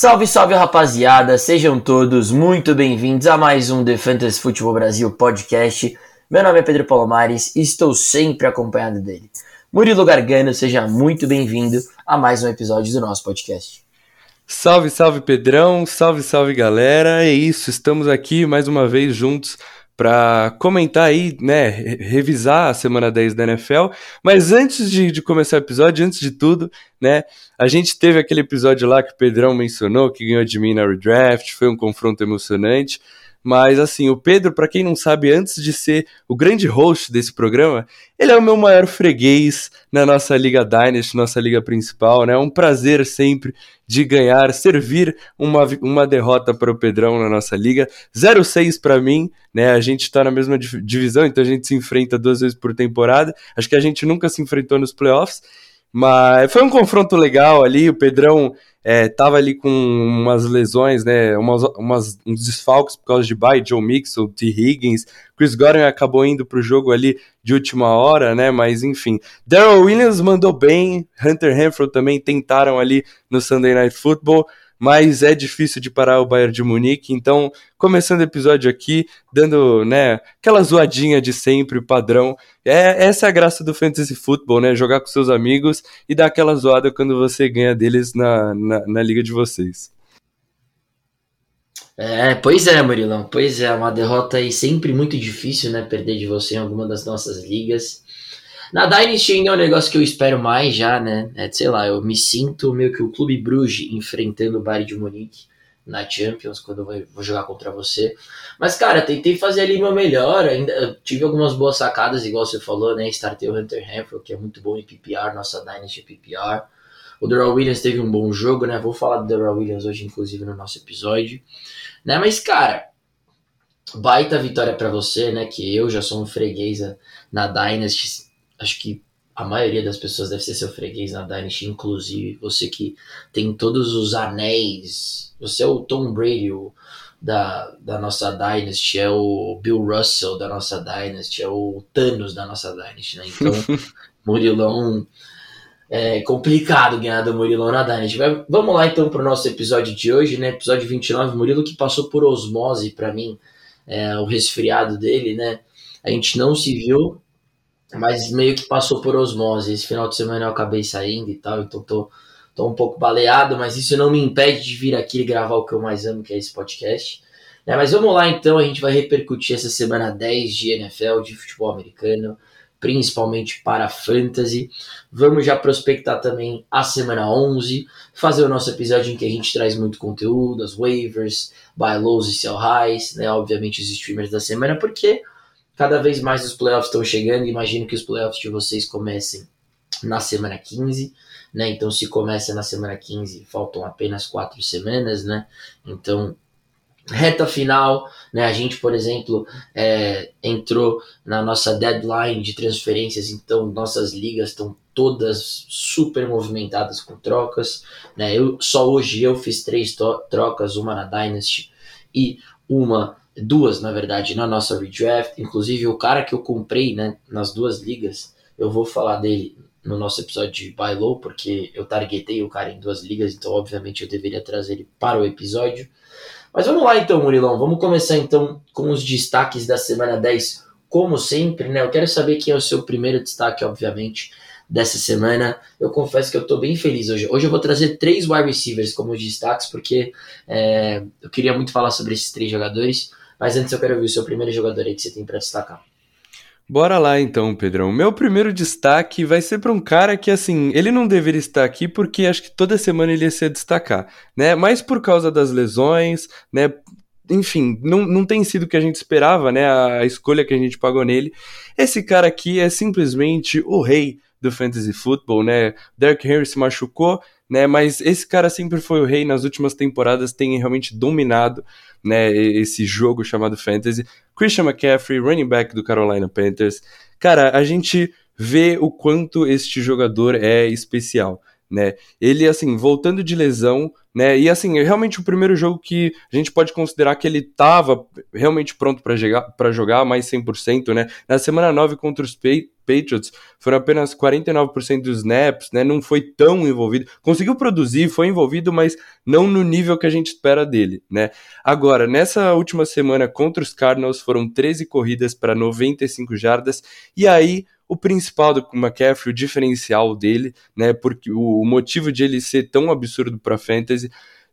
Salve, salve rapaziada, sejam todos muito bem-vindos a mais um The Fantasy Futebol Brasil podcast. Meu nome é Pedro Palomares e estou sempre acompanhado dele. Murilo Gargano, seja muito bem-vindo a mais um episódio do nosso podcast. Salve, salve Pedrão, salve, salve galera. É isso, estamos aqui mais uma vez juntos para comentar aí, né, revisar a semana 10 da NFL. Mas antes de, de, começar o episódio, antes de tudo, né, a gente teve aquele episódio lá que o Pedrão mencionou, que ganhou de mim na redraft, foi um confronto emocionante. Mas assim, o Pedro, para quem não sabe, antes de ser o grande host desse programa, ele é o meu maior freguês na nossa liga Dynasty, nossa liga principal, né? É um prazer sempre de ganhar, servir uma, uma derrota para o Pedrão na nossa liga. 0-6 para mim, né? A gente está na mesma divisão, então a gente se enfrenta duas vezes por temporada. Acho que a gente nunca se enfrentou nos playoffs. Mas foi um confronto legal ali, o Pedrão é, tava ali com umas lesões, né, umas, umas, uns desfalques por causa de bye, Joe Mixon, T. Higgins, Chris Godwin acabou indo pro jogo ali de última hora, né, mas enfim. Daryl Williams mandou bem, Hunter Renfro também tentaram ali no Sunday Night Football, mas é difícil de parar o Bayern de Munique. Então, começando o episódio aqui, dando, né, aquela zoadinha de sempre, padrão. É, essa é a graça do fantasy football, né? Jogar com seus amigos e dar aquela zoada quando você ganha deles na, na, na liga de vocês. É, pois é, Murilão. Pois é, uma derrota aí sempre muito difícil, né? Perder de você em alguma das nossas ligas. Na Dynasty ainda é um negócio que eu espero mais já, né? É, sei lá, eu me sinto meio que o Clube Bruges enfrentando o Bayern de Munique na Champions quando eu vou jogar contra você. Mas, cara, tentei fazer ali meu melhor. Ainda tive algumas boas sacadas, igual você falou, né? Startei o Hunter Renfro, que é muito bom em PPR, nossa Dynasty PPR. O Darrell Williams teve um bom jogo, né? Vou falar do Darrell Williams hoje, inclusive, no nosso episódio. Né? Mas, cara, baita vitória para você, né? Que eu já sou um freguês na Dynasty acho que a maioria das pessoas deve ser seu freguês na Dynasty, inclusive você que tem todos os anéis. Você é o Tom Brady o, da, da nossa Dynasty, é o Bill Russell da nossa Dynasty, é o Thanos da nossa Dynasty, né? Então, Murilão. É complicado ganhar do Murilão na Dynasty. Vamos lá então para o nosso episódio de hoje, né? Episódio 29. Murilo que passou por osmose para mim, é, o resfriado dele, né? A gente não se viu, mas meio que passou por osmose. Esse final de semana eu acabei saindo e tal, então tô, tô um pouco baleado, mas isso não me impede de vir aqui e gravar o que eu mais amo, que é esse podcast. É, mas vamos lá então, a gente vai repercutir essa semana 10 de NFL, de futebol americano, principalmente para fantasy. Vamos já prospectar também a semana 11, fazer o nosso episódio em que a gente traz muito conteúdo, as waivers, buy lows e sell highs, né? Obviamente os streamers da semana, porque Cada vez mais os playoffs estão chegando. Imagino que os playoffs de vocês comecem na semana 15, né? Então, se começa na semana 15, faltam apenas quatro semanas, né? Então, reta final, né? A gente, por exemplo, é, entrou na nossa deadline de transferências, então nossas ligas estão todas super movimentadas com trocas, né? Eu só hoje eu fiz três trocas, uma na Dynasty e uma duas, na verdade, na nossa redraft. Inclusive, o cara que eu comprei né, nas duas ligas, eu vou falar dele no nosso episódio de Buy Low, porque eu targetei o cara em duas ligas, então, obviamente, eu deveria trazer ele para o episódio. Mas vamos lá, então, Murilão. Vamos começar, então, com os destaques da semana 10. Como sempre, né? Eu quero saber quem é o seu primeiro destaque, obviamente dessa semana. Eu confesso que eu estou bem feliz hoje. Hoje eu vou trazer três wide receivers como destaques, porque é, eu queria muito falar sobre esses três jogadores. Mas antes eu quero ouvir o seu primeiro jogador aí que você tem para destacar. Bora lá então, Pedrão. Meu primeiro destaque vai ser para um cara que, assim, ele não deveria estar aqui porque acho que toda semana ele ia se destacar, né? Mas por causa das lesões, né? Enfim, não, não tem sido o que a gente esperava, né? A escolha que a gente pagou nele. Esse cara aqui é simplesmente o rei do fantasy football, né? Derrick Henry se machucou, né? Mas esse cara sempre foi o rei nas últimas temporadas, tem realmente dominado né, esse jogo chamado Fantasy. Christian McCaffrey, running back do Carolina Panthers. Cara, a gente vê o quanto este jogador é especial. Né? Ele, assim, voltando de lesão, né? E assim, é realmente o primeiro jogo que a gente pode considerar que ele estava realmente pronto para jogar, jogar mais 100%, né? Na semana 9 contra os Patriots, foram apenas 49% dos snaps, né? Não foi tão envolvido. Conseguiu produzir, foi envolvido, mas não no nível que a gente espera dele, né? Agora, nessa última semana contra os Cardinals, foram 13 corridas para 95 jardas, e aí o principal do McCaffrey, o diferencial dele, né? Porque o motivo de ele ser tão absurdo para fantasy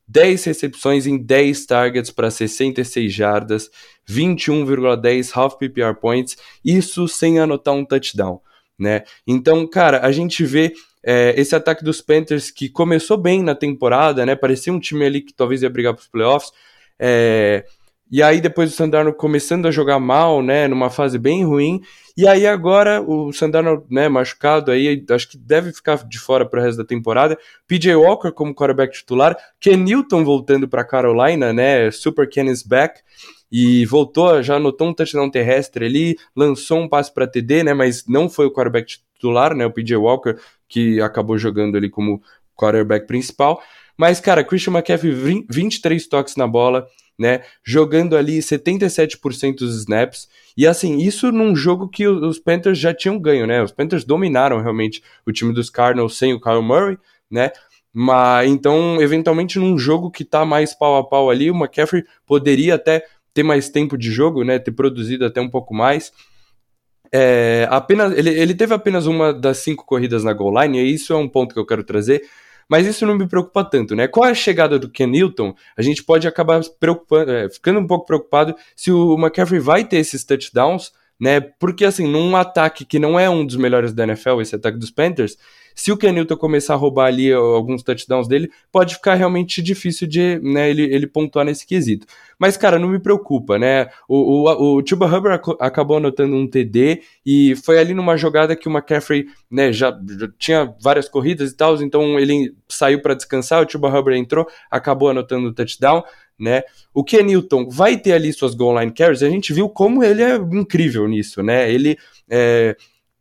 10 recepções em 10 targets para 66 jardas, 21,10 half PPR points, isso sem anotar um touchdown, né? Então, cara, a gente vê é, esse ataque dos Panthers que começou bem na temporada, né? Parecia um time ali que talvez ia brigar para os playoffs. É, e aí depois o Sandarno começando a jogar mal, né, numa fase bem ruim. E aí agora o Sandarno, né, machucado aí, acho que deve ficar de fora para o resto da temporada. PJ Walker como quarterback titular, Ken Newton voltando para Carolina, né, Super Ken is back. E voltou, já anotou um touchdown terrestre ali, lançou um passe para TD, né, mas não foi o quarterback titular, né, o PJ Walker que acabou jogando ali como quarterback principal. Mas cara, Christian McCaffrey 23 toques na bola, né? Jogando ali 77% dos snaps. E assim, isso num jogo que os Panthers já tinham ganho, né? Os Panthers dominaram realmente o time dos Cardinals sem o Kyle Murray, né? Mas então, eventualmente, num jogo que tá mais pau a pau ali, o McCaffrey poderia até ter mais tempo de jogo, né? Ter produzido até um pouco mais. É, apenas, ele, ele teve apenas uma das cinco corridas na goal line, e isso é um ponto que eu quero trazer. Mas isso não me preocupa tanto, né? Com a chegada do Ken Newton, a gente pode acabar é, ficando um pouco preocupado se o McCaffrey vai ter esses touchdowns, né? Porque assim, num ataque que não é um dos melhores da NFL, esse ataque dos Panthers, se o Kenilton começar a roubar ali alguns touchdowns dele, pode ficar realmente difícil de né, ele, ele pontuar nesse quesito. Mas, cara, não me preocupa, né? O, o, o Chuba Hubbard acabou anotando um TD e foi ali numa jogada que o McCaffrey né, já, já tinha várias corridas e tal, então ele saiu para descansar, o Chuba Hubbard entrou, acabou anotando o touchdown. Né? O Kenilton vai ter ali suas goal line carries, a gente viu como ele é incrível nisso, né? Ele é,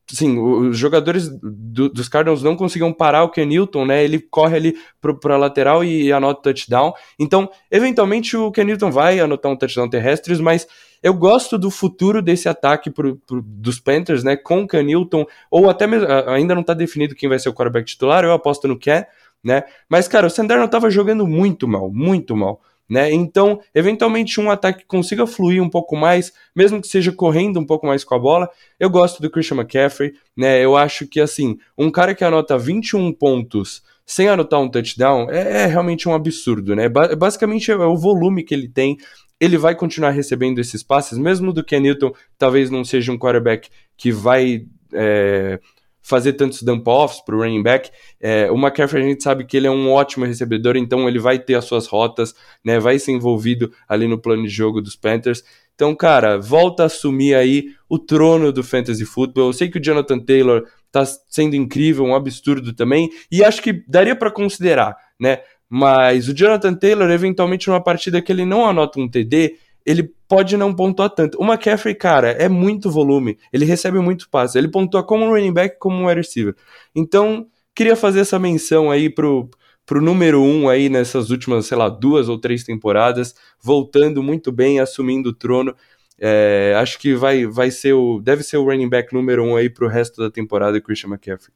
sim, os jogadores do, dos Cardinals não conseguiam parar o Ken Newton, né? Ele corre ali para a lateral e anota touchdown. Então, eventualmente o Ken Newton vai anotar um touchdown terrestre, mas eu gosto do futuro desse ataque pro, pro, dos Panthers, né? Com o Ken Newton, ou até mesmo, ainda não está definido quem vai ser o quarterback titular, eu aposto no Ken, né? Mas, cara, o Sandarno estava jogando muito mal, muito mal. Né? Então, eventualmente, um ataque que consiga fluir um pouco mais, mesmo que seja correndo um pouco mais com a bola. Eu gosto do Christian McCaffrey, né? Eu acho que assim, um cara que anota 21 pontos sem anotar um touchdown é, é realmente um absurdo, né? Ba basicamente é o volume que ele tem. Ele vai continuar recebendo esses passes, mesmo do Ken Newton, talvez não seja um quarterback que vai é, fazer tantos dump-offs para o running back. É, o McCaffrey a gente sabe que ele é um ótimo recebedor, então ele vai ter as suas rotas, né, vai ser envolvido ali no plano de jogo dos Panthers. Então, cara, volta a assumir aí o trono do fantasy football. Eu sei que o Jonathan Taylor tá sendo incrível, um absurdo também, e acho que daria para considerar, né? Mas o Jonathan Taylor, eventualmente, numa partida que ele não anota um TD, ele pode não pontuar tanto. O McCaffrey, cara, é muito volume. Ele recebe muito passe. Ele pontua como um running back, como um wide receiver. Então, queria fazer essa menção aí pro, pro número um aí nessas últimas, sei lá, duas ou três temporadas, voltando muito bem, assumindo o trono. É, acho que vai, vai ser o. Deve ser o running back número um aí pro resto da temporada, Christian McCaffrey.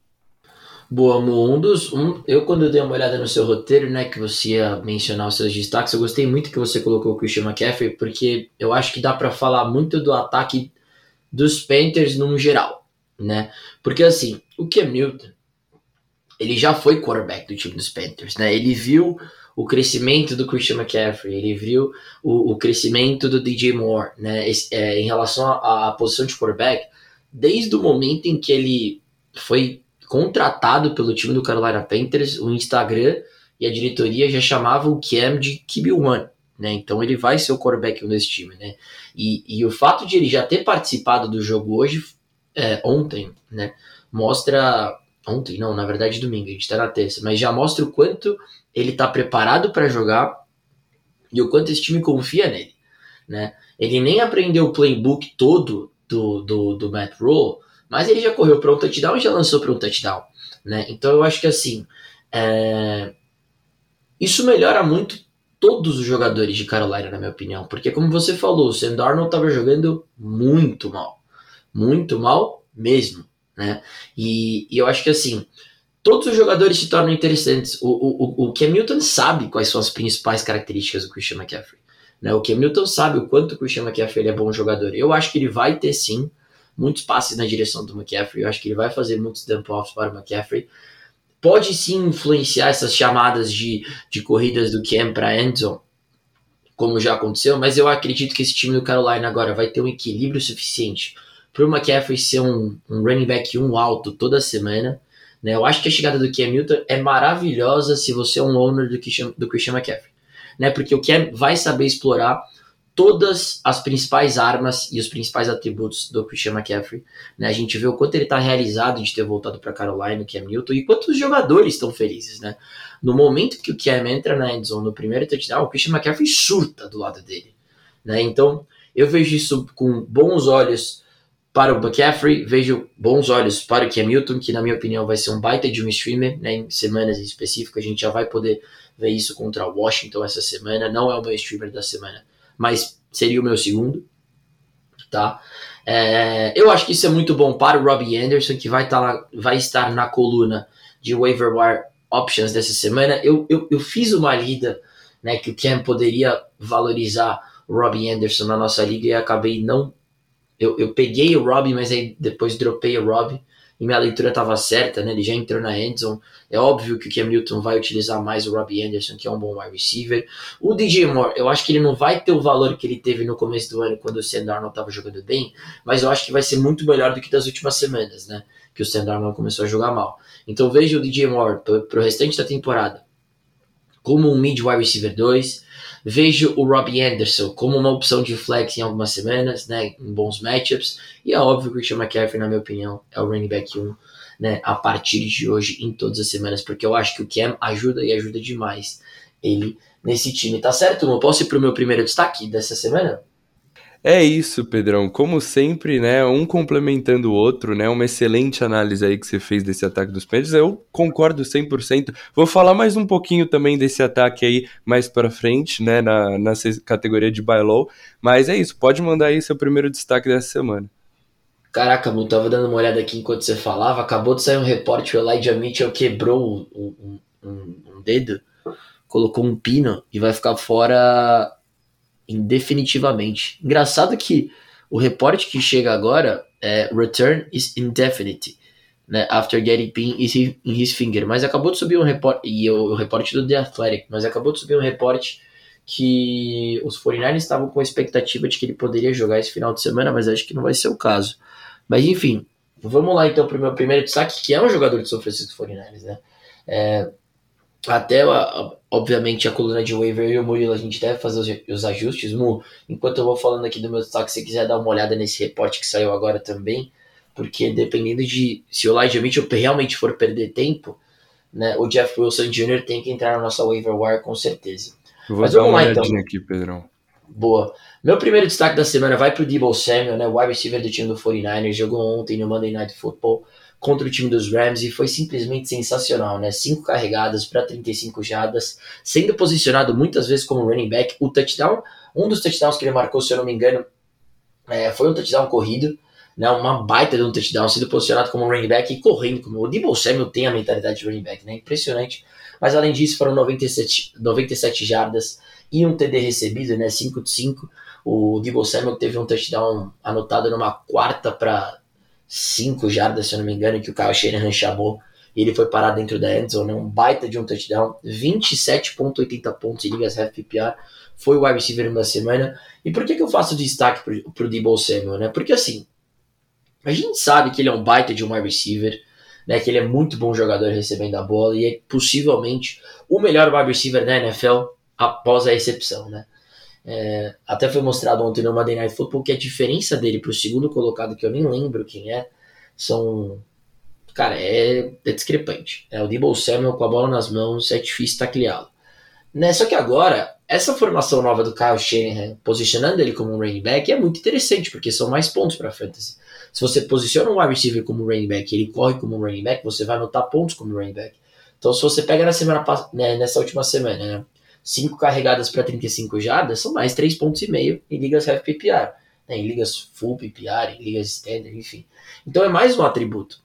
Boa, Mo. Um eu, quando eu dei uma olhada no seu roteiro, né, que você ia mencionar os seus destaques, eu gostei muito que você colocou o Christian McCaffrey, porque eu acho que dá para falar muito do ataque dos Panthers no geral, né? Porque, assim, o Cam Newton, ele já foi quarterback do time dos Panthers, né? Ele viu o crescimento do Christian McCaffrey, ele viu o, o crescimento do DJ Moore, né? Esse, é, em relação à posição de quarterback, desde o momento em que ele foi contratado pelo time do Carolina Panthers, o Instagram e a diretoria já chamavam o Cam de QB1, né? Então ele vai ser o quarterback desse time, né? E, e o fato de ele já ter participado do jogo hoje, é, ontem, né? Mostra. Ontem, não, na verdade domingo, a gente tá na terça, mas já mostra o quanto ele tá preparado para jogar e o quanto esse time confia nele, né? Ele nem aprendeu o playbook todo do, do, do Matt Rule, mas ele já correu para um touchdown e já lançou para um touchdown, né? Então eu acho que assim, É... Isso melhora muito todos os jogadores de Carolina, na minha opinião. Porque, como você falou, o Sam Darnold estava jogando muito mal. Muito mal mesmo. Né? E, e, eu acho que assim, todos os jogadores se tornam interessantes. O, o, o Cam Newton sabe quais são as principais características do Christian McCaffrey. Né? O Cam Newton sabe o quanto o Christian McCaffrey é bom jogador. Eu acho que ele vai ter sim muitos passes na direção do McCaffrey. Eu acho que ele vai fazer muitos dump-offs para o McCaffrey. Pode sim influenciar essas chamadas de, de corridas do Cam para Endzone, como já aconteceu, mas eu acredito que esse time do Carolina agora vai ter um equilíbrio suficiente para o McCaffrey ser um, um running back 1 alto toda semana. Né? Eu acho que a chegada do Cam Newton é maravilhosa se você é um owner do Christian, do Christian McCaffrey. Né? Porque o Cam vai saber explorar todas as principais armas e os principais atributos do Christian McCaffrey. Né? A gente vê o quanto ele está realizado de ter voltado para Carolina, o Cam Newton, e quantos jogadores estão felizes. Né? No momento que o Cam entra na endzone no primeiro touchdown, o Christian McCaffrey surta do lado dele. Né? Então, eu vejo isso com bons olhos para o McCaffrey, vejo bons olhos para o Cam Newton, que na minha opinião vai ser um baita de um streamer, né, em semanas em específico, a gente já vai poder ver isso contra o Washington essa semana, não é o meu streamer da semana, mas seria o meu segundo, tá? É, eu acho que isso é muito bom para o Robbie Anderson, que vai, estar tá vai estar na coluna de waiver wire options dessa semana. Eu, eu, eu fiz uma lida né, que o Cam poderia valorizar o Robbie Anderson na nossa liga e acabei não eu, eu peguei o Robbie, mas aí depois dropei o Robbie e minha leitura estava certa, né? Ele já entrou na endzone. É óbvio que o Cam Newton vai utilizar mais o Robbie Anderson, que é um bom wide receiver. O DJ Moore, eu acho que ele não vai ter o valor que ele teve no começo do ano quando o Sam Darnold estava jogando bem, mas eu acho que vai ser muito melhor do que das últimas semanas, né? Que o Sam Darnold começou a jogar mal. Então veja o DJ Moore para o restante da temporada como um mid wide receiver 2 Vejo o Robbie Anderson como uma opção de flex em algumas semanas, né, em bons matchups. E é óbvio que o Christian McCaffrey, na minha opinião, é o running back 1 né, a partir de hoje em todas as semanas, porque eu acho que o Cam ajuda e ajuda demais ele nesse time. Tá certo? Eu posso ir pro meu primeiro destaque dessa semana? É isso, Pedrão. Como sempre, né, um complementando o outro, né, uma excelente análise aí que você fez desse ataque dos Panthers. Eu concordo 100%. Vou falar mais um pouquinho também desse ataque aí mais para frente, né, na, na categoria de buy low, mas é isso. Pode mandar aí seu primeiro destaque dessa semana. Caraca, eu tava dando uma olhada aqui enquanto você falava. Acabou de sair um reporte, o Elijah Mitchell quebrou um, um, um dedo, colocou um pino e vai ficar fora indefinitivamente. Engraçado que o reporte que chega agora é Return is indefinite, né? After getting pin in his finger. Mas acabou de subir um reporte, e o, o reporte do The Athletic, mas acabou de subir um reporte que os 49ers estavam com a expectativa de que ele poderia jogar esse final de semana, mas acho que não vai ser o caso. Mas enfim, vamos lá então para o meu primeiro destaque, que é um jogador de São Francisco 49ers, né? É, até, obviamente, a coluna de waiver e o Murilo, a gente deve fazer os, ajustes. Mu, enquanto eu vou falando aqui do meu destaque, se você quiser dar uma olhada nesse reporte que saiu agora também, porque dependendo de se o Elijah Mitchell realmente for perder tempo, né, o Jeff Wilson Jr. tem que entrar na nossa waiver wire com certeza. Eu vou Mas dar uma lá, então. olhadinha então. aqui, Pedrão. Boa. Meu primeiro destaque da semana vai para o Debo Samuel, né, wide receiver do time do 49ers, jogou ontem no Monday Night Football contra o time dos Rams e foi simplesmente sensacional, né? Cinco carregadas para 35 jardas, sendo posicionado muitas vezes como running back. O touchdown, um dos touchdowns que ele marcou, se eu não me engano, é, foi um touchdown corrido, né? Uma baita de um touchdown, sendo posicionado como running back e correndo. Como o Debo Samuel tem a mentalidade de running back, né? Impressionante. Mas além disso, foram 97, 97 jardas e um TD recebido, né? 5 de 5. O Debo Samuel teve um touchdown anotado numa quarta para 5 jardas, se eu não me engano, que o Kyle Shanahan chamou. E ele foi parar dentro da endzone, um baita de um touchdown, 27.80 pontos em ligas PPR, foi o wide receiver da semana. E por que, que eu faço destaque pro, pro Debo Samuel, né? Porque assim, a gente sabe que ele é um baita de um wide receiver, né? Que ele é muito bom jogador recebendo a bola e é possivelmente o melhor wide receiver da NFL após a recepção, né? É, até foi mostrado ontem no Monday Night Football que a diferença dele para o segundo colocado, que eu nem lembro quem é, são. Cara, é, é discrepante. É, o Debo Samuel com a bola nas mãos é difícil tacleá-lo. Né? Só que agora, essa formação nova do Kyle Shanahan, posicionando ele como um running back, é muito interessante, porque são mais pontos para fantasy. Se você posiciona um wide receiver como running back ele corre como um running back, você vai anotar pontos como running back. Então, se você pega na semana né, nessa última semana, né, 5 carregadas para 35 jardas, são mais 3,5 pontos e meio em ligas half PPR, né, em ligas full PPR, em ligas standard, enfim. Então, é mais um atributo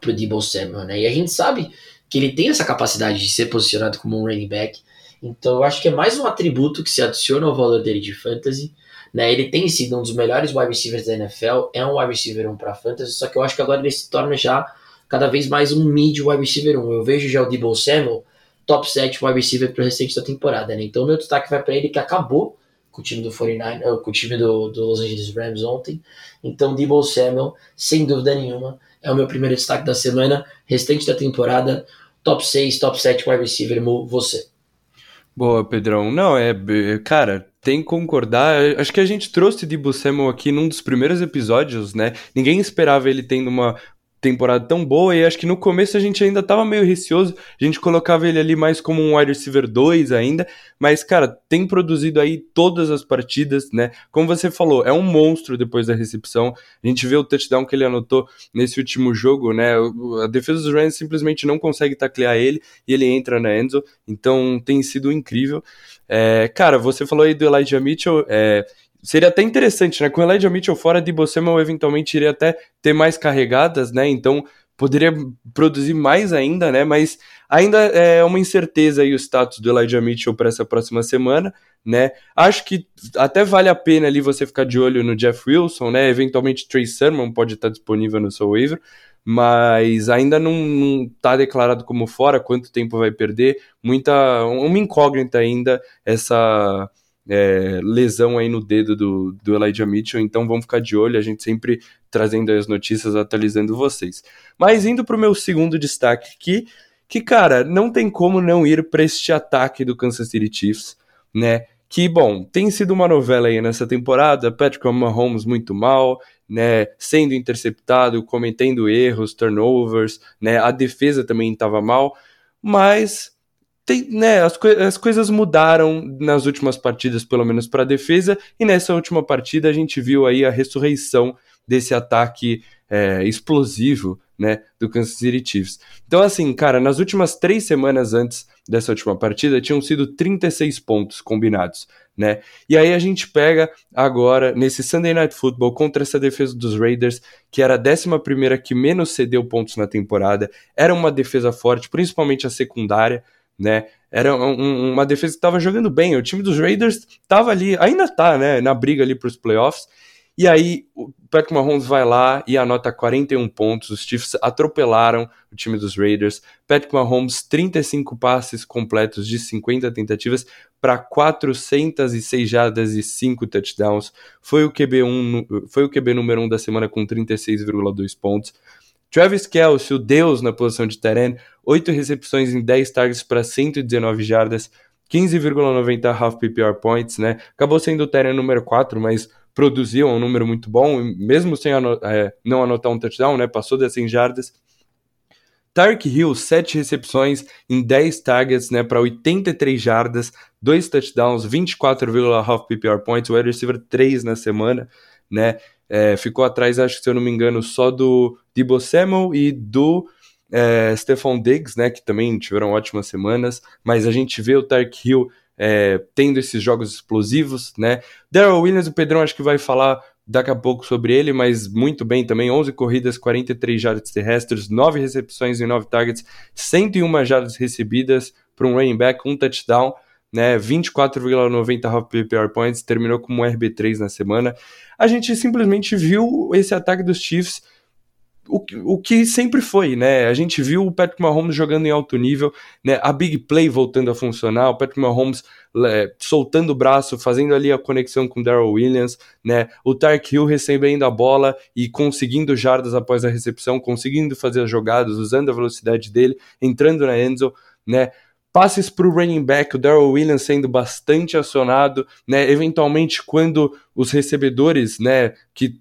para o Debo Samuel, né? E a gente sabe que ele tem essa capacidade de ser posicionado como um running back. Então, eu acho que é mais um atributo que se adiciona ao valor dele de fantasy. Né, ele tem sido um dos melhores wide receivers da NFL, é um wide receiver 1 para fantasy, só que eu acho que agora ele se torna já cada vez mais um mid wide receiver 1. Eu vejo já o Debo Samuel top 7 wide receiver para o restante da temporada. Né? Então, meu destaque vai para ele que acabou com o time do 49, com o time do, do Los Angeles Rams ontem. Então, Debo Samuel, sem dúvida nenhuma, é o meu primeiro destaque da semana. Restante da temporada, top 6, top 7 wide receiver, você. Boa, Pedrão. Não, é. Cara, tem que concordar. Acho que a gente trouxe Debo Samuel aqui num dos primeiros episódios, né? Ninguém esperava ele tendo uma temporada tão boa e acho que no começo a gente ainda tava meio receoso, a gente colocava ele ali mais como um wide receiver 2 ainda, mas cara, tem produzido aí todas as partidas, né? Como você falou, é um monstro depois da recepção. A gente vê o touchdown que ele anotou nesse último jogo, né? A defesa dos Rams simplesmente não consegue taclear ele e ele entra na Enzo, então tem sido incrível. É, cara, você falou aí do Elijah Mitchell, é, Seria até interessante, né? Com Elijah Mitchell fora, de Samuel eventualmente iria até ter mais carregadas, né? Então poderia produzir mais ainda, né? Mas ainda é uma incerteza aí o status do Elijah Mitchell para essa próxima semana, né? Acho que até vale a pena ali você ficar de olho no Jeff Wilson, né? Eventualmente Trey Sermon pode estar disponível no seu waiver, mas ainda não está declarado como fora, quanto tempo vai perder, muita uma incógnita ainda essa é, lesão aí no dedo do, do Elijah Mitchell, então vamos ficar de olho, a gente sempre trazendo as notícias, atualizando vocês. Mas indo para o meu segundo destaque aqui, que cara, não tem como não ir para este ataque do Kansas City Chiefs, né? Que, bom, tem sido uma novela aí nessa temporada, Patrick Mahomes muito mal, né, sendo interceptado, cometendo erros, turnovers, né, a defesa também estava mal, mas tem, né, as, co as coisas mudaram nas últimas partidas, pelo menos para a defesa, e nessa última partida a gente viu aí a ressurreição desse ataque é, explosivo né, do Kansas City Chiefs. Então, assim, cara, nas últimas três semanas antes dessa última partida, tinham sido 36 pontos combinados, né? E aí a gente pega agora, nesse Sunday Night Football, contra essa defesa dos Raiders, que era a 11 que menos cedeu pontos na temporada, era uma defesa forte, principalmente a secundária, né? Era um, uma defesa que estava jogando bem. O time dos Raiders estava ali, ainda está, né? Na briga ali para os playoffs. E aí o Patrick Mahomes vai lá e anota 41 pontos. Os Chiefs atropelaram o time dos Raiders. Patrick Mahomes 35 passes completos de 50 tentativas para 406 jardas e 5 touchdowns. Foi o QB 1, foi o QB número 1 da semana com 36,2 pontos. Travis Kelce, o deus na posição de terreno, 8 recepções em 10 targets para 119 jardas, 15,90 half PPR points, né? Acabou sendo o terreno número 4, mas produziu um número muito bom, mesmo sem ano é, não anotar um touchdown, né? Passou das 100 jardas. Tark Hill, 7 recepções em 10 targets, né, para 83 jardas, 2 touchdowns, 24,5 PPR points, o wide receiver 3 na semana, né? É, ficou atrás, acho que se eu não me engano, só do Debo Samuel e do é, Diggs, né, que também tiveram ótimas semanas, mas a gente vê o Tark Hill é, tendo esses jogos explosivos, né? Daryl Williams, o Pedrão acho que vai falar daqui a pouco sobre ele, mas muito bem também, 11 corridas, 43 jardas terrestres, 9 recepções e 9 targets, 101 jardas recebidas para um running back, um touchdown, né, 24,90 half PPR points, terminou como um RB3 na semana. A gente simplesmente viu esse ataque dos Chiefs o, o que sempre foi, né? A gente viu o Patrick Mahomes jogando em alto nível, né? A big play voltando a funcionar, o Patrick Mahomes é, soltando o braço, fazendo ali a conexão com o Darrell Williams, né? O Tark Hill recebendo a bola e conseguindo jardas após a recepção, conseguindo fazer as jogadas, usando a velocidade dele, entrando na Enzo, né? passes para o running back, o Darrell Williams sendo bastante acionado, né? Eventualmente, quando os recebedores, né, que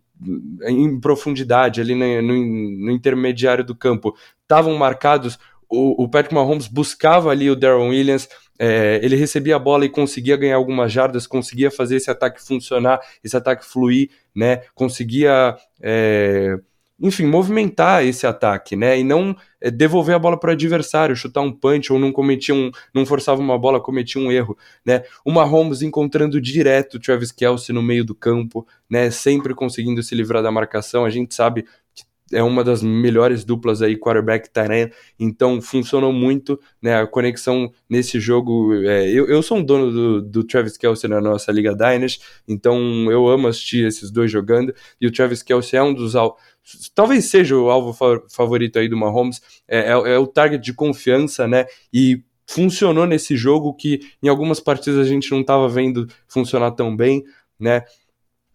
em profundidade, ali no, no, no intermediário do campo, estavam marcados, o, o, Patrick Mahomes buscava ali o Darrell Williams, é, ele recebia a bola e conseguia ganhar algumas jardas, conseguia fazer esse ataque funcionar, esse ataque fluir, né? Conseguia é, enfim, movimentar esse ataque, né? E não é, devolver a bola para o adversário, chutar um punch ou não cometia um, não forçava uma bola, cometia um erro, né? O Mahomes encontrando direto o Travis Kelce no meio do campo, né? Sempre conseguindo se livrar da marcação. A gente sabe que é uma das melhores duplas aí, quarterback Tyrant, então funcionou muito, né, a conexão nesse jogo, é, eu, eu sou um dono do, do Travis Kelsey na nossa Liga Dynasty, então eu amo assistir esses dois jogando, e o Travis Kelsey é um dos, talvez seja o alvo favorito aí do Mahomes, é, é, é o target de confiança, né, e funcionou nesse jogo que em algumas partidas a gente não estava vendo funcionar tão bem, né,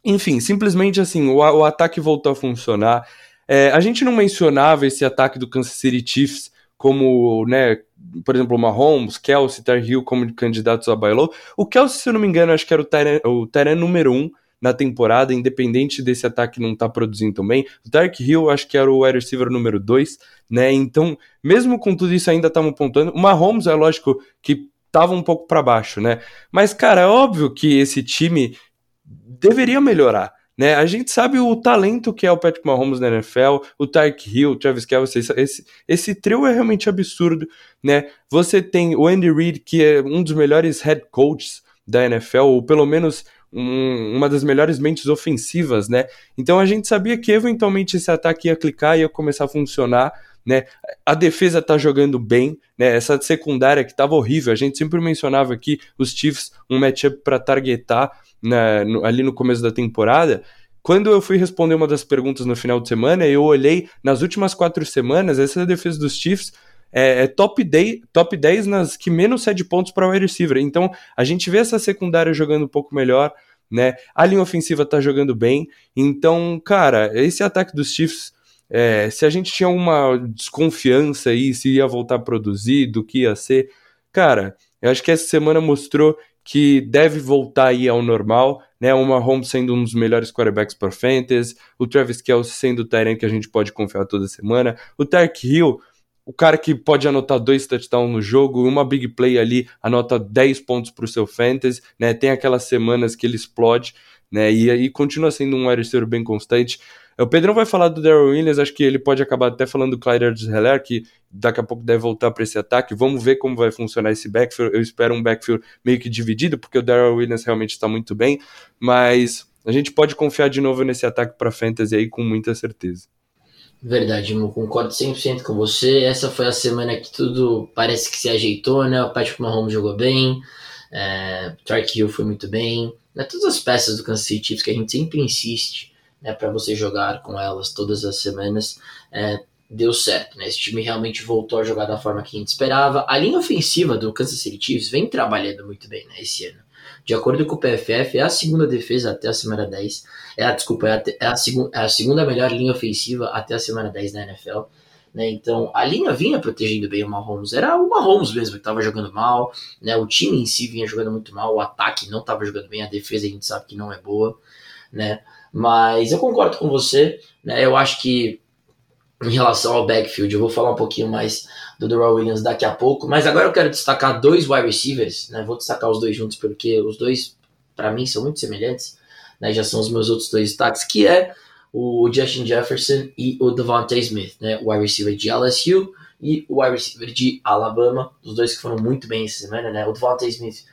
enfim, simplesmente assim, o, o ataque voltou a funcionar, é, a gente não mencionava esse ataque do Kansas City Chiefs como, né, por exemplo, Mahomes, Kelsey, Tar Hill como candidatos a bailou. O Kelsey, se eu não me engano, acho que era o Tyrant número um na temporada, independente desse ataque não estar tá produzindo também. O Dark Hill, acho que era o wide receiver número 2, né? Então, mesmo com tudo isso, ainda estamos pontuando. O Mahomes, é lógico que estava um pouco para baixo, né? Mas, cara, é óbvio que esse time deveria melhorar. Né? A gente sabe o talento que é o Patrick Mahomes na NFL, o Tyreek Hill, o Travis Kelce, esse, esse trio é realmente absurdo, né? Você tem o Andy Reid, que é um dos melhores head coaches da NFL, ou pelo menos um, uma das melhores mentes ofensivas, né? Então a gente sabia que eventualmente esse ataque ia clicar, ia começar a funcionar, né? A defesa tá jogando bem, né? Essa secundária que tava horrível, a gente sempre mencionava aqui os Chiefs um matchup para targetar na, no, ali no começo da temporada, quando eu fui responder uma das perguntas no final de semana, eu olhei nas últimas quatro semanas, essa defesa dos Chiefs é, é top, 10, top 10 nas que menos cede pontos para o wide receiver. Então, a gente vê essa secundária jogando um pouco melhor, né? A linha ofensiva tá jogando bem. Então, cara, esse ataque dos Chiefs, é, se a gente tinha uma desconfiança aí, se ia voltar a produzir, do que ia ser, cara, eu acho que essa semana mostrou que deve voltar aí ao normal, né? O Mahomes sendo um dos melhores quarterbacks para fantasy, o Travis Kelce sendo o Tyrant que a gente pode confiar toda semana, o Tark Hill, o cara que pode anotar dois touchdowns no jogo, uma big play ali, anota 10 pontos para o seu fantasy, né? Tem aquelas semanas que ele explode, né? E aí continua sendo um wide bem constante. O Pedrão vai falar do Daryl Williams, acho que ele pode acabar até falando do Clyde Heller, que daqui a pouco deve voltar para esse ataque. Vamos ver como vai funcionar esse backfield. Eu espero um backfield meio que dividido, porque o Daryl Williams realmente está muito bem, mas a gente pode confiar de novo nesse ataque para fantasy aí com muita certeza. Verdade, eu concordo 100% com você. Essa foi a semana que tudo parece que se ajeitou, né? O Patrick Mahomes jogou bem, é, Tark Hill foi muito bem. Né? Todas as peças do Kansas City Chiefs que a gente sempre insiste né, para você jogar com elas todas as semanas, é, deu certo. Né? Esse time realmente voltou a jogar da forma que a gente esperava. A linha ofensiva do Kansas City Chiefs vem trabalhando muito bem né, esse ano. De acordo com o PFF, é a segunda defesa até a semana 10. É a, desculpa, é a, é a, é a segunda melhor linha ofensiva até a semana 10 da NFL. Né? Então, a linha vinha protegendo bem o Mahomes. Era o Mahomes mesmo que estava jogando mal. Né? O time em si vinha jogando muito mal. O ataque não estava jogando bem. A defesa a gente sabe que não é boa. Né? Mas eu concordo com você, né? Eu acho que em relação ao backfield, eu vou falar um pouquinho mais do Darrell Williams daqui a pouco, mas agora eu quero destacar dois wide receivers, né? Vou destacar os dois juntos porque os dois, para mim, são muito semelhantes, né? Já são os meus outros dois destaques, que é o Justin Jefferson e o Devontae Smith, né? O wide receiver de LSU e o wide receiver de Alabama, os dois que foram muito bem essa semana, né? O Devontae Smith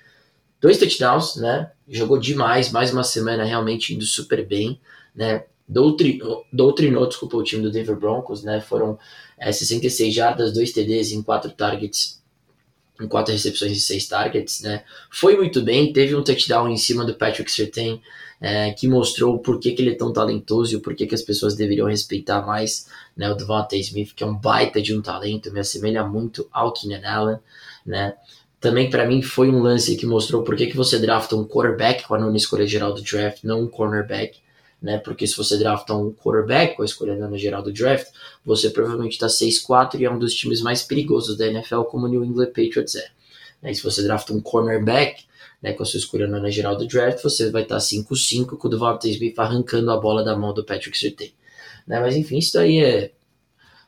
dois touchdowns, né? Jogou demais, mais uma semana realmente indo super bem, né? Doutrinou, doutrinou desculpa, o time do Denver Broncos, né? Foram é, 66 jardas, 2 TDs em 4 targets, em 4 recepções e 6 targets, né? Foi muito bem, teve um touchdown em cima do Patrick Surtain, é, que mostrou por que, que ele é tão talentoso e por que, que as pessoas deveriam respeitar mais né, o Devontae Smith, que é um baita de um talento, me assemelha muito ao Keenan Allen, né? Também para mim foi um lance que mostrou por que, que você drafta um quarterback com a nona escolha geral do draft, não um cornerback, né? Porque se você drafta um quarterback com a escolha nona geral do draft, você provavelmente está 6-4 e é um dos times mais perigosos da NFL, como o New England Patriots é. Né? Se você drafta um cornerback, né, com a sua escolha nona geral do draft, você vai estar tá 5-5 com o Devontae Smith arrancando a bola da mão do Patrick Surtain. Né? Mas enfim, isso aí é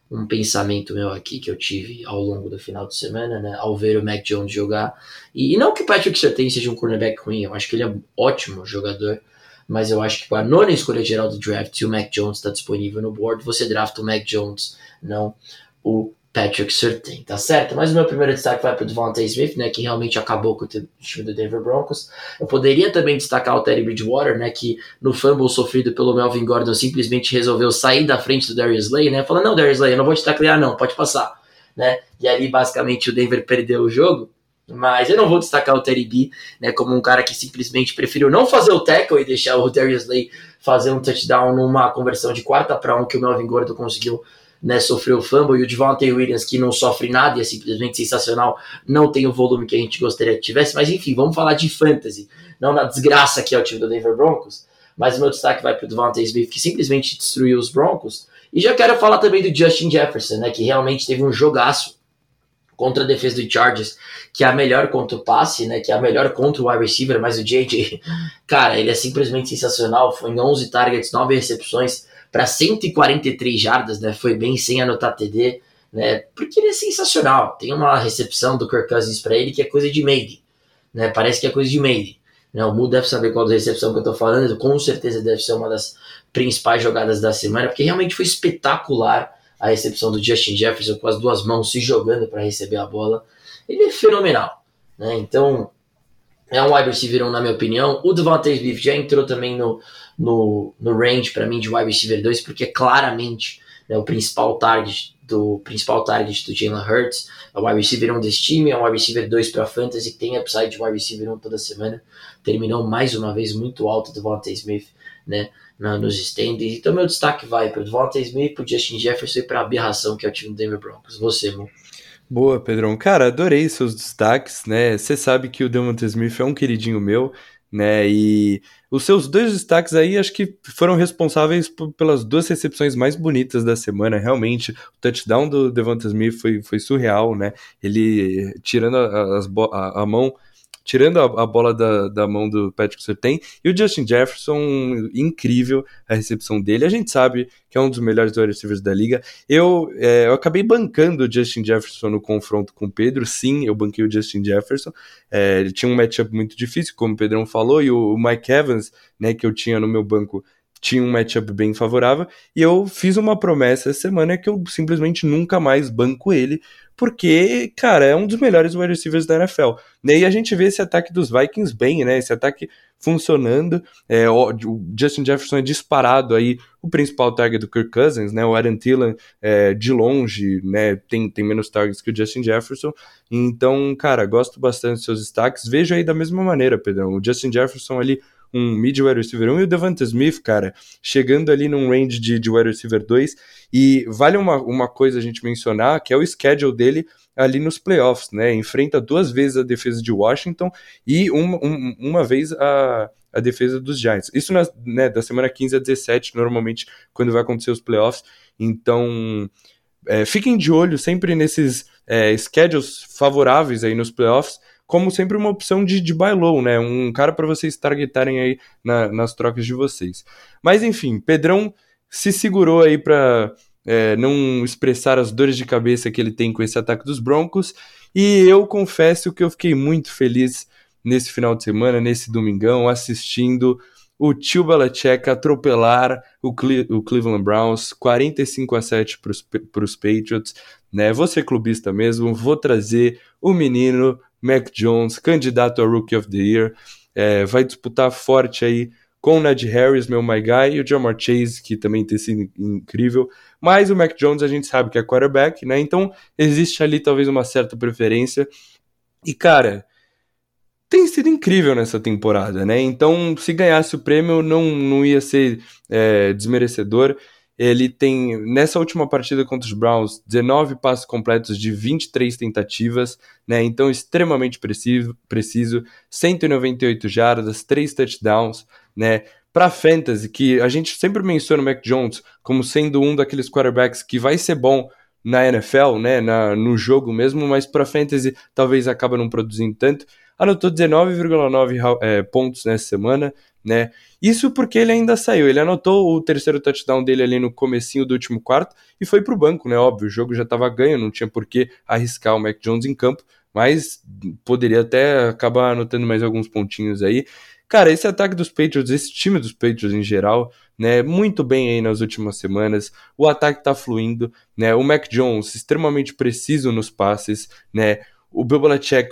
um pensamento meu aqui que eu tive ao longo do final de semana, né, ao ver o Mac Jones jogar. E, e não que o Patrick Surtain seja um cornerback ruim, eu acho que ele é um ótimo jogador, mas eu acho que com a nona escolha geral do draft, se o Mac Jones está disponível no board, você drafta o Mac Jones, não o Patrick Surtain, tá certo? Mas o meu primeiro destaque vai para o Devontae Smith, né, que realmente acabou com o time do Denver Broncos. Eu poderia também destacar o Terry Bridgewater, né, que no fumble sofrido pelo Melvin Gordon simplesmente resolveu sair da frente do Darius Slay, né, falando, não, Darius Slay, eu não vou te taclear não, pode passar, né, e ali basicamente o Denver perdeu o jogo, mas eu não vou destacar o Terry B, né, como um cara que simplesmente preferiu não fazer o tackle e deixar o Darius Slay fazer um touchdown numa conversão de quarta para um que o Melvin Gordon conseguiu né, sofreu fumble, e o Devontae Williams, que não sofre nada e é simplesmente sensacional, não tem o volume que a gente gostaria que tivesse, mas enfim, vamos falar de fantasy, não na desgraça que é o time do Denver Broncos, mas o meu destaque vai para o Devontae Smith, que simplesmente destruiu os Broncos, e já quero falar também do Justin Jefferson, né, que realmente teve um jogaço contra a defesa do Chargers, que é a melhor contra o passe, né, que é a melhor contra o wide receiver, mas o JJ, cara, ele é simplesmente sensacional, foi em 11 targets, 9 recepções, para 143 jardas, né? Foi bem sem anotar TD, né? Porque ele é sensacional. Tem uma recepção do Kirk Cousins para ele que é coisa de Made, né? Parece que é coisa de Made. Né? O Mu deve saber qual recepção que eu tô falando, com certeza deve ser uma das principais jogadas da semana, porque realmente foi espetacular a recepção do Justin Jefferson com as duas mãos se jogando para receber a bola. Ele é fenomenal, né? Então, é um wide receiver, na minha opinião. O Devontae Smith já entrou também no, no, no range para mim de wide receiver 2, porque é claramente né, o principal target do principal target do Jalen Hurts. É o wide receiver 1 desse time, é um wide receiver 2 para fantasy, tem upside de wide receiver 1 toda semana. Terminou mais uma vez muito alto do Devontae Smith, né, na, nos standings. Então meu destaque vai para o Devontae Smith, para o Justin Jefferson e para a aberração que é o time do Denver Broncos. Você, Mo. Boa, Pedrão. Cara, adorei seus destaques, né? Você sabe que o Devontae Smith é um queridinho meu, né? E os seus dois destaques aí acho que foram responsáveis pelas duas recepções mais bonitas da semana. Realmente, o touchdown do Devonta Smith foi, foi surreal, né? Ele tirando a, a, a mão tirando a, a bola da, da, mão do Patrick Surtain, e o Justin Jefferson, incrível a recepção dele. A gente sabe que é um dos melhores wide receivers da liga. Eu, é, eu acabei bancando o Justin Jefferson no confronto com o Pedro. Sim, eu banquei o Justin Jefferson. É, ele tinha um matchup muito difícil, como o Pedrão falou, e o, o Mike Evans, né, que eu tinha no meu banco, tinha um matchup bem favorável, e eu fiz uma promessa essa semana que eu simplesmente nunca mais banco ele, porque, cara, é um dos melhores wide receivers da NFL. E aí a gente vê esse ataque dos Vikings bem, né? Esse ataque funcionando. É, o Justin Jefferson é disparado aí o principal target do Kirk Cousins, né? O Aaron Thielen é, de longe, né? Tem, tem menos targets que o Justin Jefferson. Então, cara, gosto bastante dos seus destaques. Vejo aí da mesma maneira, Pedrão. O Justin Jefferson ali um mid wide receiver 1 e o Devonta Smith, cara, chegando ali num range de, de wide receiver 2. E vale uma, uma coisa a gente mencionar, que é o schedule dele ali nos playoffs, né? Enfrenta duas vezes a defesa de Washington e uma, um, uma vez a, a defesa dos Giants. Isso na, né, da semana 15 a 17, normalmente, quando vai acontecer os playoffs. Então, é, fiquem de olho sempre nesses é, schedules favoráveis aí nos playoffs, como sempre uma opção de, de buy low, né? Um cara para vocês targetarem aí na, nas trocas de vocês. Mas enfim, Pedrão se segurou aí para é, não expressar as dores de cabeça que ele tem com esse ataque dos Broncos. E eu confesso que eu fiquei muito feliz nesse final de semana, nesse domingão, assistindo o tio Belichick atropelar o, Cle o Cleveland Browns 45 a 7 para os Patriots. Né? Ser clubista mesmo, vou trazer o menino Mac Jones, candidato a Rookie of the Year, é, vai disputar forte aí com o Ned Harris, meu my guy, e o Jamar Chase, que também tem sido incrível. Mas o Mac Jones a gente sabe que é quarterback, né? Então existe ali talvez uma certa preferência. E cara, tem sido incrível nessa temporada, né? Então se ganhasse o prêmio não, não ia ser é, desmerecedor. Ele tem, nessa última partida contra os Browns, 19 passos completos de 23 tentativas, né? Então, extremamente preciso, preciso 198 jardas, 3 touchdowns, né? Para fantasy, que a gente sempre menciona o Mac Jones como sendo um daqueles quarterbacks que vai ser bom na NFL, né? Na, no jogo mesmo, mas para fantasy talvez acaba não produzindo tanto anotou 19,9 é, pontos nessa semana, né? Isso porque ele ainda saiu, ele anotou o terceiro touchdown dele ali no comecinho do último quarto e foi pro banco, né? Óbvio, o jogo já estava ganho, não tinha por que arriscar o Mac Jones em campo, mas poderia até acabar anotando mais alguns pontinhos aí. cara, esse ataque dos Patriots, esse time dos Patriots em geral, né, muito bem aí nas últimas semanas. O ataque tá fluindo, né? O Mac Jones extremamente preciso nos passes, né? O Bill Belichick,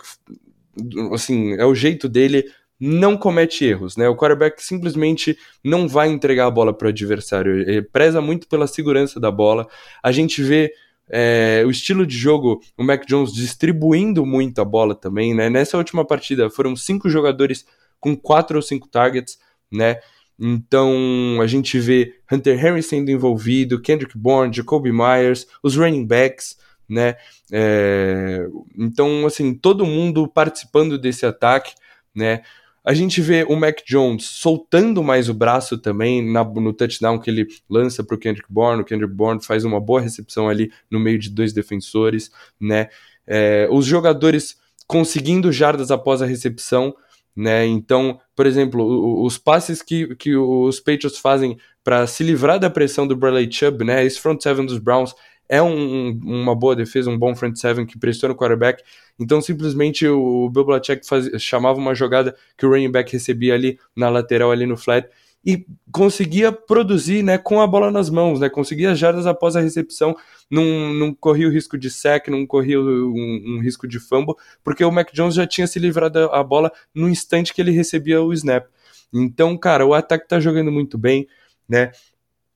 assim, é o jeito dele, não comete erros, né? O quarterback simplesmente não vai entregar a bola para o adversário, ele preza muito pela segurança da bola. A gente vê é, o estilo de jogo, o Mac Jones distribuindo muito a bola também, né? Nessa última partida foram cinco jogadores com quatro ou cinco targets, né? Então a gente vê Hunter Henry sendo envolvido, Kendrick Bourne, Jacoby Myers, os running backs, né? É, então assim todo mundo participando desse ataque, né? A gente vê o Mac Jones soltando mais o braço também na, no touchdown que ele lança para o Kendrick Bourne. O Kendrick Bourne faz uma boa recepção ali no meio de dois defensores, né? É, os jogadores conseguindo jardas após a recepção, né? Então, por exemplo, os passes que, que os Patriots fazem para se livrar da pressão do Bradley Chubb, né? Esse front seven dos Browns é um, uma boa defesa, um bom front seven que pressiona o quarterback. Então, simplesmente o Bill Belichick chamava uma jogada que o running back recebia ali na lateral, ali no flat, e conseguia produzir né, com a bola nas mãos, né, conseguia jardas após a recepção, não, não corria o risco de sec, não corria um, um, risco de fumble, porque o Mac Jones já tinha se livrado a bola no instante que ele recebia o snap. Então, cara, o ataque tá jogando muito bem, né?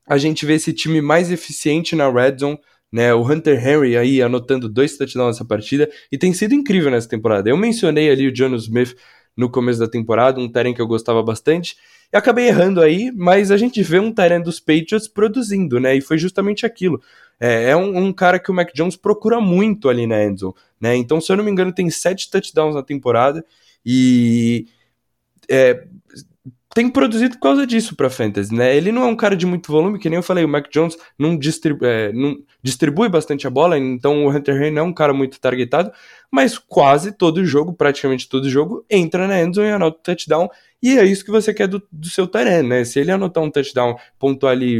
A gente vê esse time mais eficiente na red zone, né? O Hunter Henry aí anotando dois touchdowns nessa partida e tem sido incrível nessa temporada. Eu mencionei ali o Jonas Smith no começo da temporada, um Teren que eu gostava bastante. E acabei errando aí, mas a gente vê um Tyrant dos Patriots produzindo, né? E foi justamente aquilo. É, é um, um, cara que o Mac Jones procura muito ali na endzone, né? Então, se eu não me engano, tem sete touchdowns na temporada e é, tem produzido por causa disso para fantasy, né? Ele não é um cara de muito volume, que nem eu falei, o Mac Jones não, distribui, é, não distribui bastante a bola, então o Hunter Henry não é um cara muito targetado, mas quase todo jogo, praticamente todo jogo, entra na endzone e anota o touchdown, e é isso que você quer do, do seu Tyrene, né? Se ele anotar um touchdown, pontuar ali,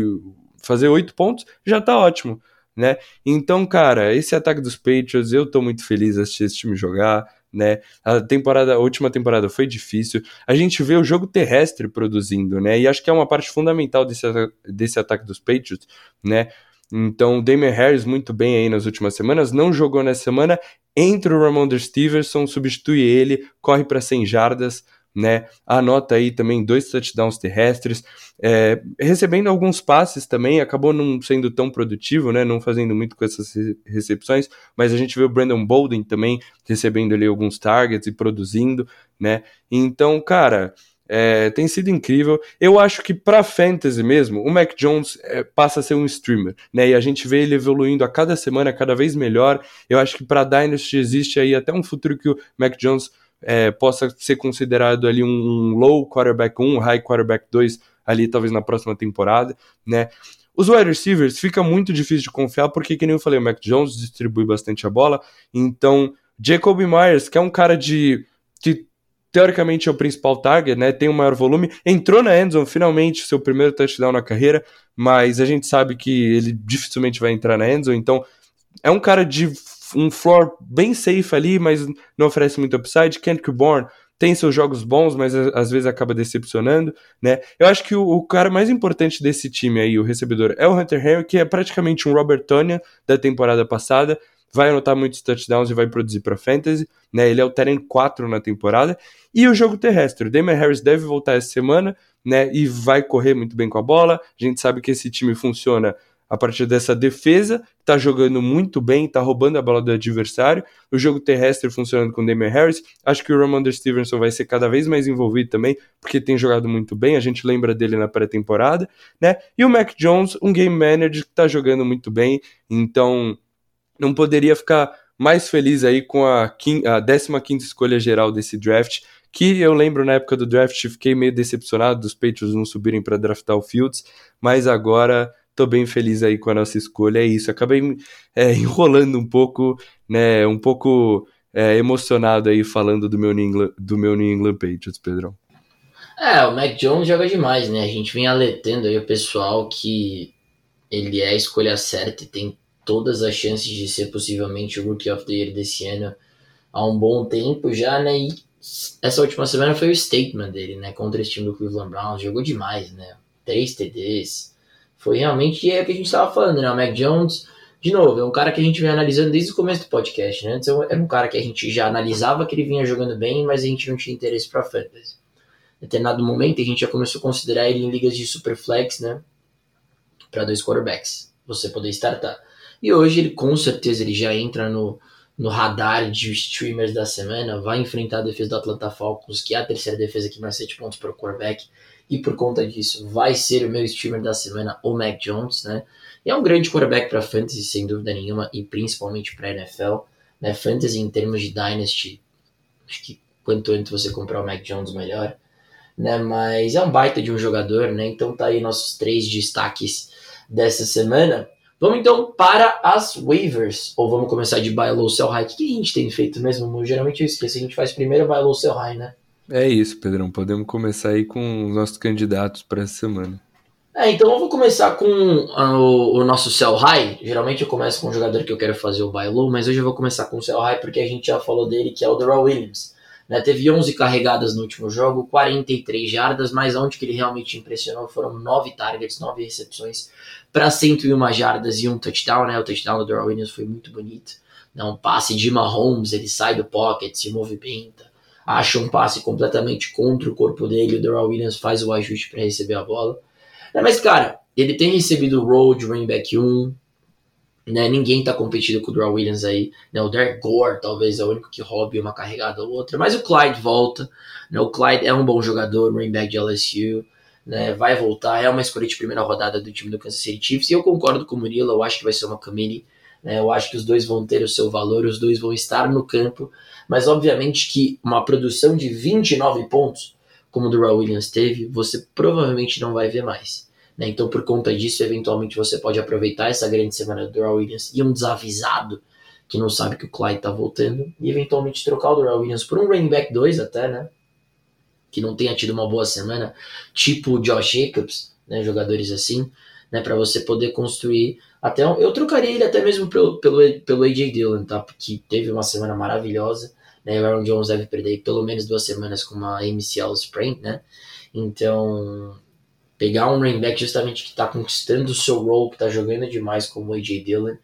fazer oito pontos, já tá ótimo, né? Então, cara, esse ataque dos Patriots, eu tô muito feliz de assistir esse time jogar, né? A temporada, a última temporada foi difícil. A gente vê o jogo terrestre produzindo, né? E acho que é uma parte fundamental desse, desse ataque dos Patriots, né? Então, o Damian Harris muito bem aí nas últimas semanas, não jogou nessa semana, entra o Ramondre Stevenson, substitui ele, corre para 100 jardas, né? Anota aí também dois touchdowns terrestres, é, recebendo alguns passes também, acabou não sendo tão produtivo, né? Não fazendo muito com essas recepções, mas a gente vê o Brandon Bolden também recebendo ali alguns targets e produzindo, né? Então, cara. É, tem sido incrível. Eu acho que para fantasy mesmo, o Mac Jones é, passa a ser um streamer, né? E a gente vê ele evoluindo a cada semana, cada vez melhor. Eu acho que para Dynasty existe aí até um futuro que o Mac Jones é, possa ser considerado ali um, low quarterback 1, high quarterback 2 ali talvez na próxima temporada, né? Os wide receivers fica muito difícil de confiar porque, que nem eu falei, o Mac Jones distribui bastante a bola, então Jacoby Myers, que é um cara de que teoricamente é o principal target, né? Tem o maior volume, entrou na endzone finalmente, seu primeiro touchdown na carreira, mas a gente sabe que ele dificilmente vai entrar na endzone, então é um cara de um floor bem safe ali, mas não oferece muito upside. Kendrick Bourne tem seus jogos bons, mas às vezes acaba decepcionando, né? Eu acho que o, o, cara mais importante desse time aí, o recebedor, é o Hunter Henry, que é praticamente um Robert Tonyan da temporada passada, vai anotar muitos touchdowns e vai produzir para fantasy, né? Ele é o Terren 4 na temporada. E o jogo terrestre, o Damian Harris deve voltar essa semana, né? E vai correr muito bem com a bola. A gente sabe que esse time funciona a partir dessa defesa, está jogando muito bem, está roubando a bola do adversário, o jogo terrestre funcionando com o Damian Harris, acho que o Ramondre Stevenson vai ser cada vez mais envolvido também, porque tem jogado muito bem, a gente lembra dele na pré-temporada, né, e o Mac Jones, um game manager que está jogando muito bem, então não poderia ficar mais feliz aí com a, a 15ª escolha geral desse draft, que eu lembro na época do draft, fiquei meio decepcionado dos Patriots não subirem para draftar o Fields, mas agora tô bem feliz aí com a nossa escolha, é isso. Acabei é, enrolando um pouco, né, um pouco é, emocionado aí falando do meu, New England, do meu New England Patriots, Pedrão. É, o Mac Jones joga demais, né? A gente vem alertando aí o pessoal que ele é a escolha certa e tem todas as chances de ser possivelmente o Rookie of the Year desse ano há um bom tempo já, né? E essa última semana foi o statement dele, né? Contra esse time do Cleveland Browns. Jogou demais, né? Três TDs. Foi realmente é o que a gente estava falando, né? O Mac Jones, de novo, é um cara que a gente vem analisando desde o começo do podcast, né? Antes era um cara que a gente já analisava que ele vinha jogando bem, mas a gente não tinha interesse para fantasy. Em determinado momento, a gente já começou a considerar ele em ligas de superflex, né? Para dois quarterbacks, você poder startar. E hoje ele, com certeza, ele já entra no, no radar de streamers da semana, vai enfrentar a defesa do Atlanta Falcons, que é a terceira defesa que mais 7 pontos para o quarterback, e por conta disso vai ser o meu streamer da semana, o Mac Jones, né? E é um grande quarterback para fantasy, sem dúvida nenhuma, e principalmente para NFL, né? Fantasy em termos de dynasty, acho que quanto antes você comprar o Mac Jones, melhor, né? Mas é um baita de um jogador, né? Então tá aí nossos três destaques dessa semana. Vamos então para as waivers, ou vamos começar de buy low, sell high. O que a gente tem feito mesmo? Geralmente eu esqueço, a gente faz primeiro buy low, sell high, né? É isso, Pedrão. Podemos começar aí com os nossos candidatos para essa semana. É, então eu vou começar com uh, o, o, nosso sell high. Geralmente eu começo com um jogador que eu quero fazer o buy low, mas hoje eu vou começar com o sell high porque a gente já falou dele, que é o Darrell Williams. Né, teve 11 carregadas no último jogo, 43 jardas, mas onde que ele realmente impressionou foram 9 targets, 9 recepções para 101 jardas e um touchdown. Né, o touchdown do Darrell Williams foi muito bonito. Né, um passe de Mahomes, ele sai do pocket, se movimenta, acha um passe completamente contra o corpo dele, o Darrell Williams faz o ajuste para receber a bola. Né, mas, cara, ele tem recebido o role de running back 1, né? Ninguém tá competindo com o Draw Williams aí. Né? O Derek Gore talvez é o único que roube uma carregada ou outra. Mas o Clyde volta. Né? O Clyde é um bom jogador, running back de LSU. Né? Vai voltar. É uma escolha de primeira rodada do time do Kansas City Chiefs. E eu concordo com o Murilo. Eu acho que vai ser uma committee. Né? Eu acho que os dois vão ter o seu valor. Os dois vão estar no campo. Mas obviamente que uma produção de 29 pontos, como o Draw Williams teve, você provavelmente não vai ver mais. Né? Então, por conta disso, eventualmente você pode aproveitar essa grande semana do Darrell Williams e um desavisado que não sabe que o Clyde tá voltando e eventualmente trocar o Darrell Williams por um running back 2 até, né? Que não tenha tido uma boa semana, tipo o Josh Jacobs, né? Jogadores assim, né? Para você poder construir até um... eu trocaria ele até mesmo pelo, pelo, pelo AJ Dillon, tá? Porque teve uma semana maravilhosa, né? O Aaron Jones deve perder pelo menos duas semanas com uma MCL sprain, né? Então, pegar um running back justamente que está conquistando o seu role, que está jogando demais como o AJ Dillon,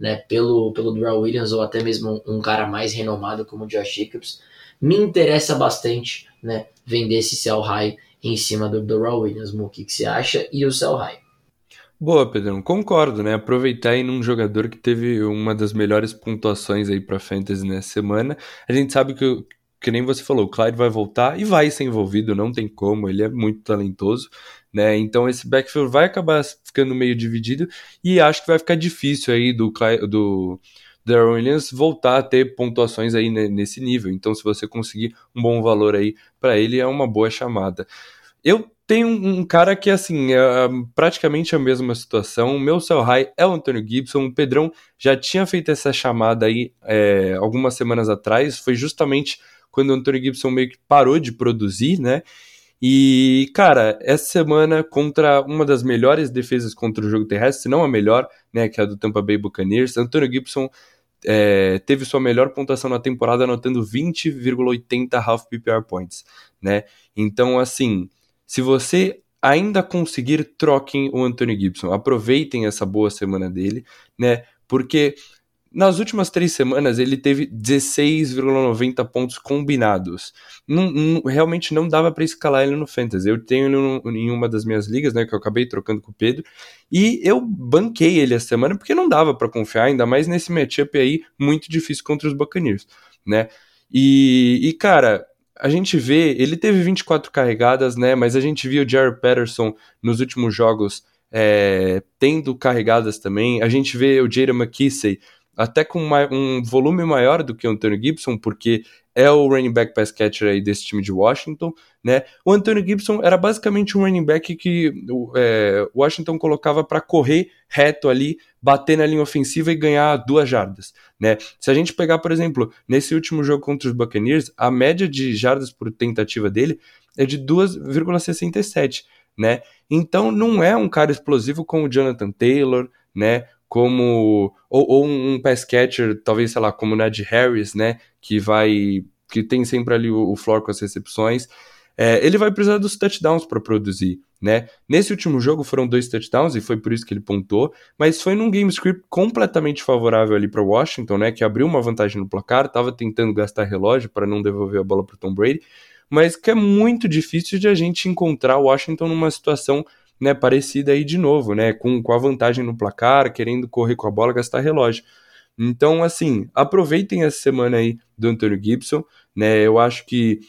né, pelo, pelo Darrell Williams ou até mesmo um cara mais renomado como o Josh Jacobs, me interessa bastante né, vender esse sell high em cima do Darrell Williams. O que, que você acha? E o sell high? Boa, Pedrão, concordo, né? Aproveitar aí num jogador que teve uma das melhores pontuações aí para fantasy nessa semana. A gente sabe que, que nem você falou, o Clyde vai voltar e vai ser envolvido, não tem como, ele é muito talentoso né? Então esse backfield vai acabar ficando meio dividido e acho que vai ficar difícil aí do do Darren Williams voltar a ter pontuações aí nesse nível. Então se você conseguir um bom valor aí para ele é uma boa chamada. Eu tenho um cara que, assim, é praticamente a mesma situação. O meu sell high é o Antônio Gibson. O Pedrão já tinha feito essa chamada aí é, algumas semanas atrás. Foi justamente quando o Antônio Gibson meio que parou de produzir, né? E, cara, essa semana contra uma das melhores defesas contra o jogo terrestre, se não a melhor, né, que é a do Tampa Bay Buccaneers, Antônio Gibson é, teve sua melhor pontuação na temporada, anotando 20,80 half PPR points, né? Então, assim, se você ainda conseguir, troquem o Antônio Gibson, aproveitem essa boa semana dele, né? Porque nas últimas três semanas, ele teve 16,90 pontos combinados. Não, não, realmente não dava para escalar ele no Fantasy. Eu tenho ele em uma das minhas ligas, né, que eu acabei trocando com o Pedro, e eu banquei ele essa semana porque não dava para confiar, ainda mais nesse matchup aí muito difícil contra os Buccaneers, né? E, e cara, a gente vê, ele teve 24 carregadas, né? Mas a gente viu o Jared Patterson nos últimos jogos é, tendo carregadas também. A gente vê o Jada McKissick até com uma, um volume maior do que o Antonio Gibson, porque é o running back pass catcher aí desse time de Washington, né? O Antonio Gibson era basicamente um running back que é, Washington colocava para correr reto ali, bater na linha ofensiva e ganhar duas jardas, né? Se a gente pegar, por exemplo, nesse último jogo contra os Buccaneers, a média de jardas por tentativa dele é de 2,67, né? Então não é um cara explosivo como o Jonathan Taylor, né? Como ou, ou, um pass catcher, talvez, sei lá, como o Ned Harris, né, que vai que tem sempre ali o, o floor com as recepções. É, ele vai precisar dos touchdowns para produzir, né? Nesse último jogo foram dois touchdowns e foi por isso que ele pontou, mas foi num game script completamente favorável ali para Washington, né? Que abriu uma vantagem no placar, estava tentando gastar relógio para não devolver a bola para Tom Brady, mas que é muito difícil de a gente encontrar Washington numa situação né, parecida aí de novo, né? Com, com a vantagem no placar, querendo correr com a bola, gastar relógio. Então, assim, aproveitem essa semana aí do Antônio Gibson, né? Eu acho que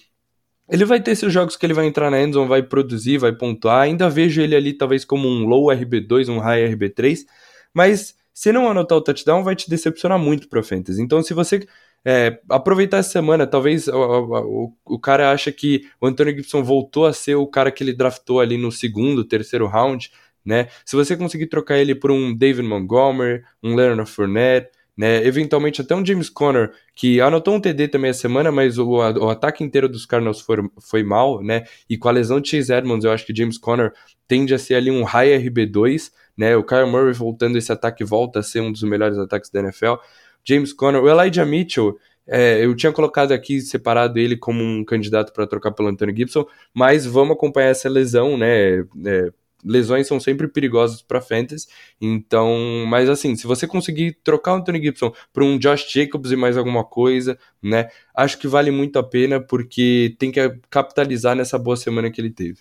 ele vai ter esses jogos que ele vai entrar na endzone, vai produzir, vai pontuar. Ainda vejo ele ali talvez como um low RB2, um high RB3, mas se não anotar o touchdown, vai te decepcionar muito pro Fantasy. Então, se você é, aproveitar essa semana, talvez o, o, o, cara acha que o Antônio Gibson voltou a ser o cara que ele draftou ali no segundo, terceiro round, né? Se você conseguir trocar ele por um David Montgomery, um Leonard Fournette, né? Eventualmente até um James Conner, que anotou um TD também a semana, mas o, o ataque inteiro dos Cardinals foi, foi mal, né? E com a lesão de Chase Edmonds, eu acho que James Conner tende a ser ali um high RB2, né? O Kyle Murray voltando esse ataque volta a ser um dos melhores ataques da NFL. James Conner, o Elijah Mitchell, é, eu tinha colocado aqui separado ele como um candidato para trocar pelo Anthony Gibson, mas vamos acompanhar essa lesão, né? É, lesões são sempre perigosas para fantasy. Então, mas assim, se você conseguir trocar o Anthony Gibson por um Josh Jacobs e mais alguma coisa, né? Acho que vale muito a pena porque tem que capitalizar nessa boa semana que ele teve.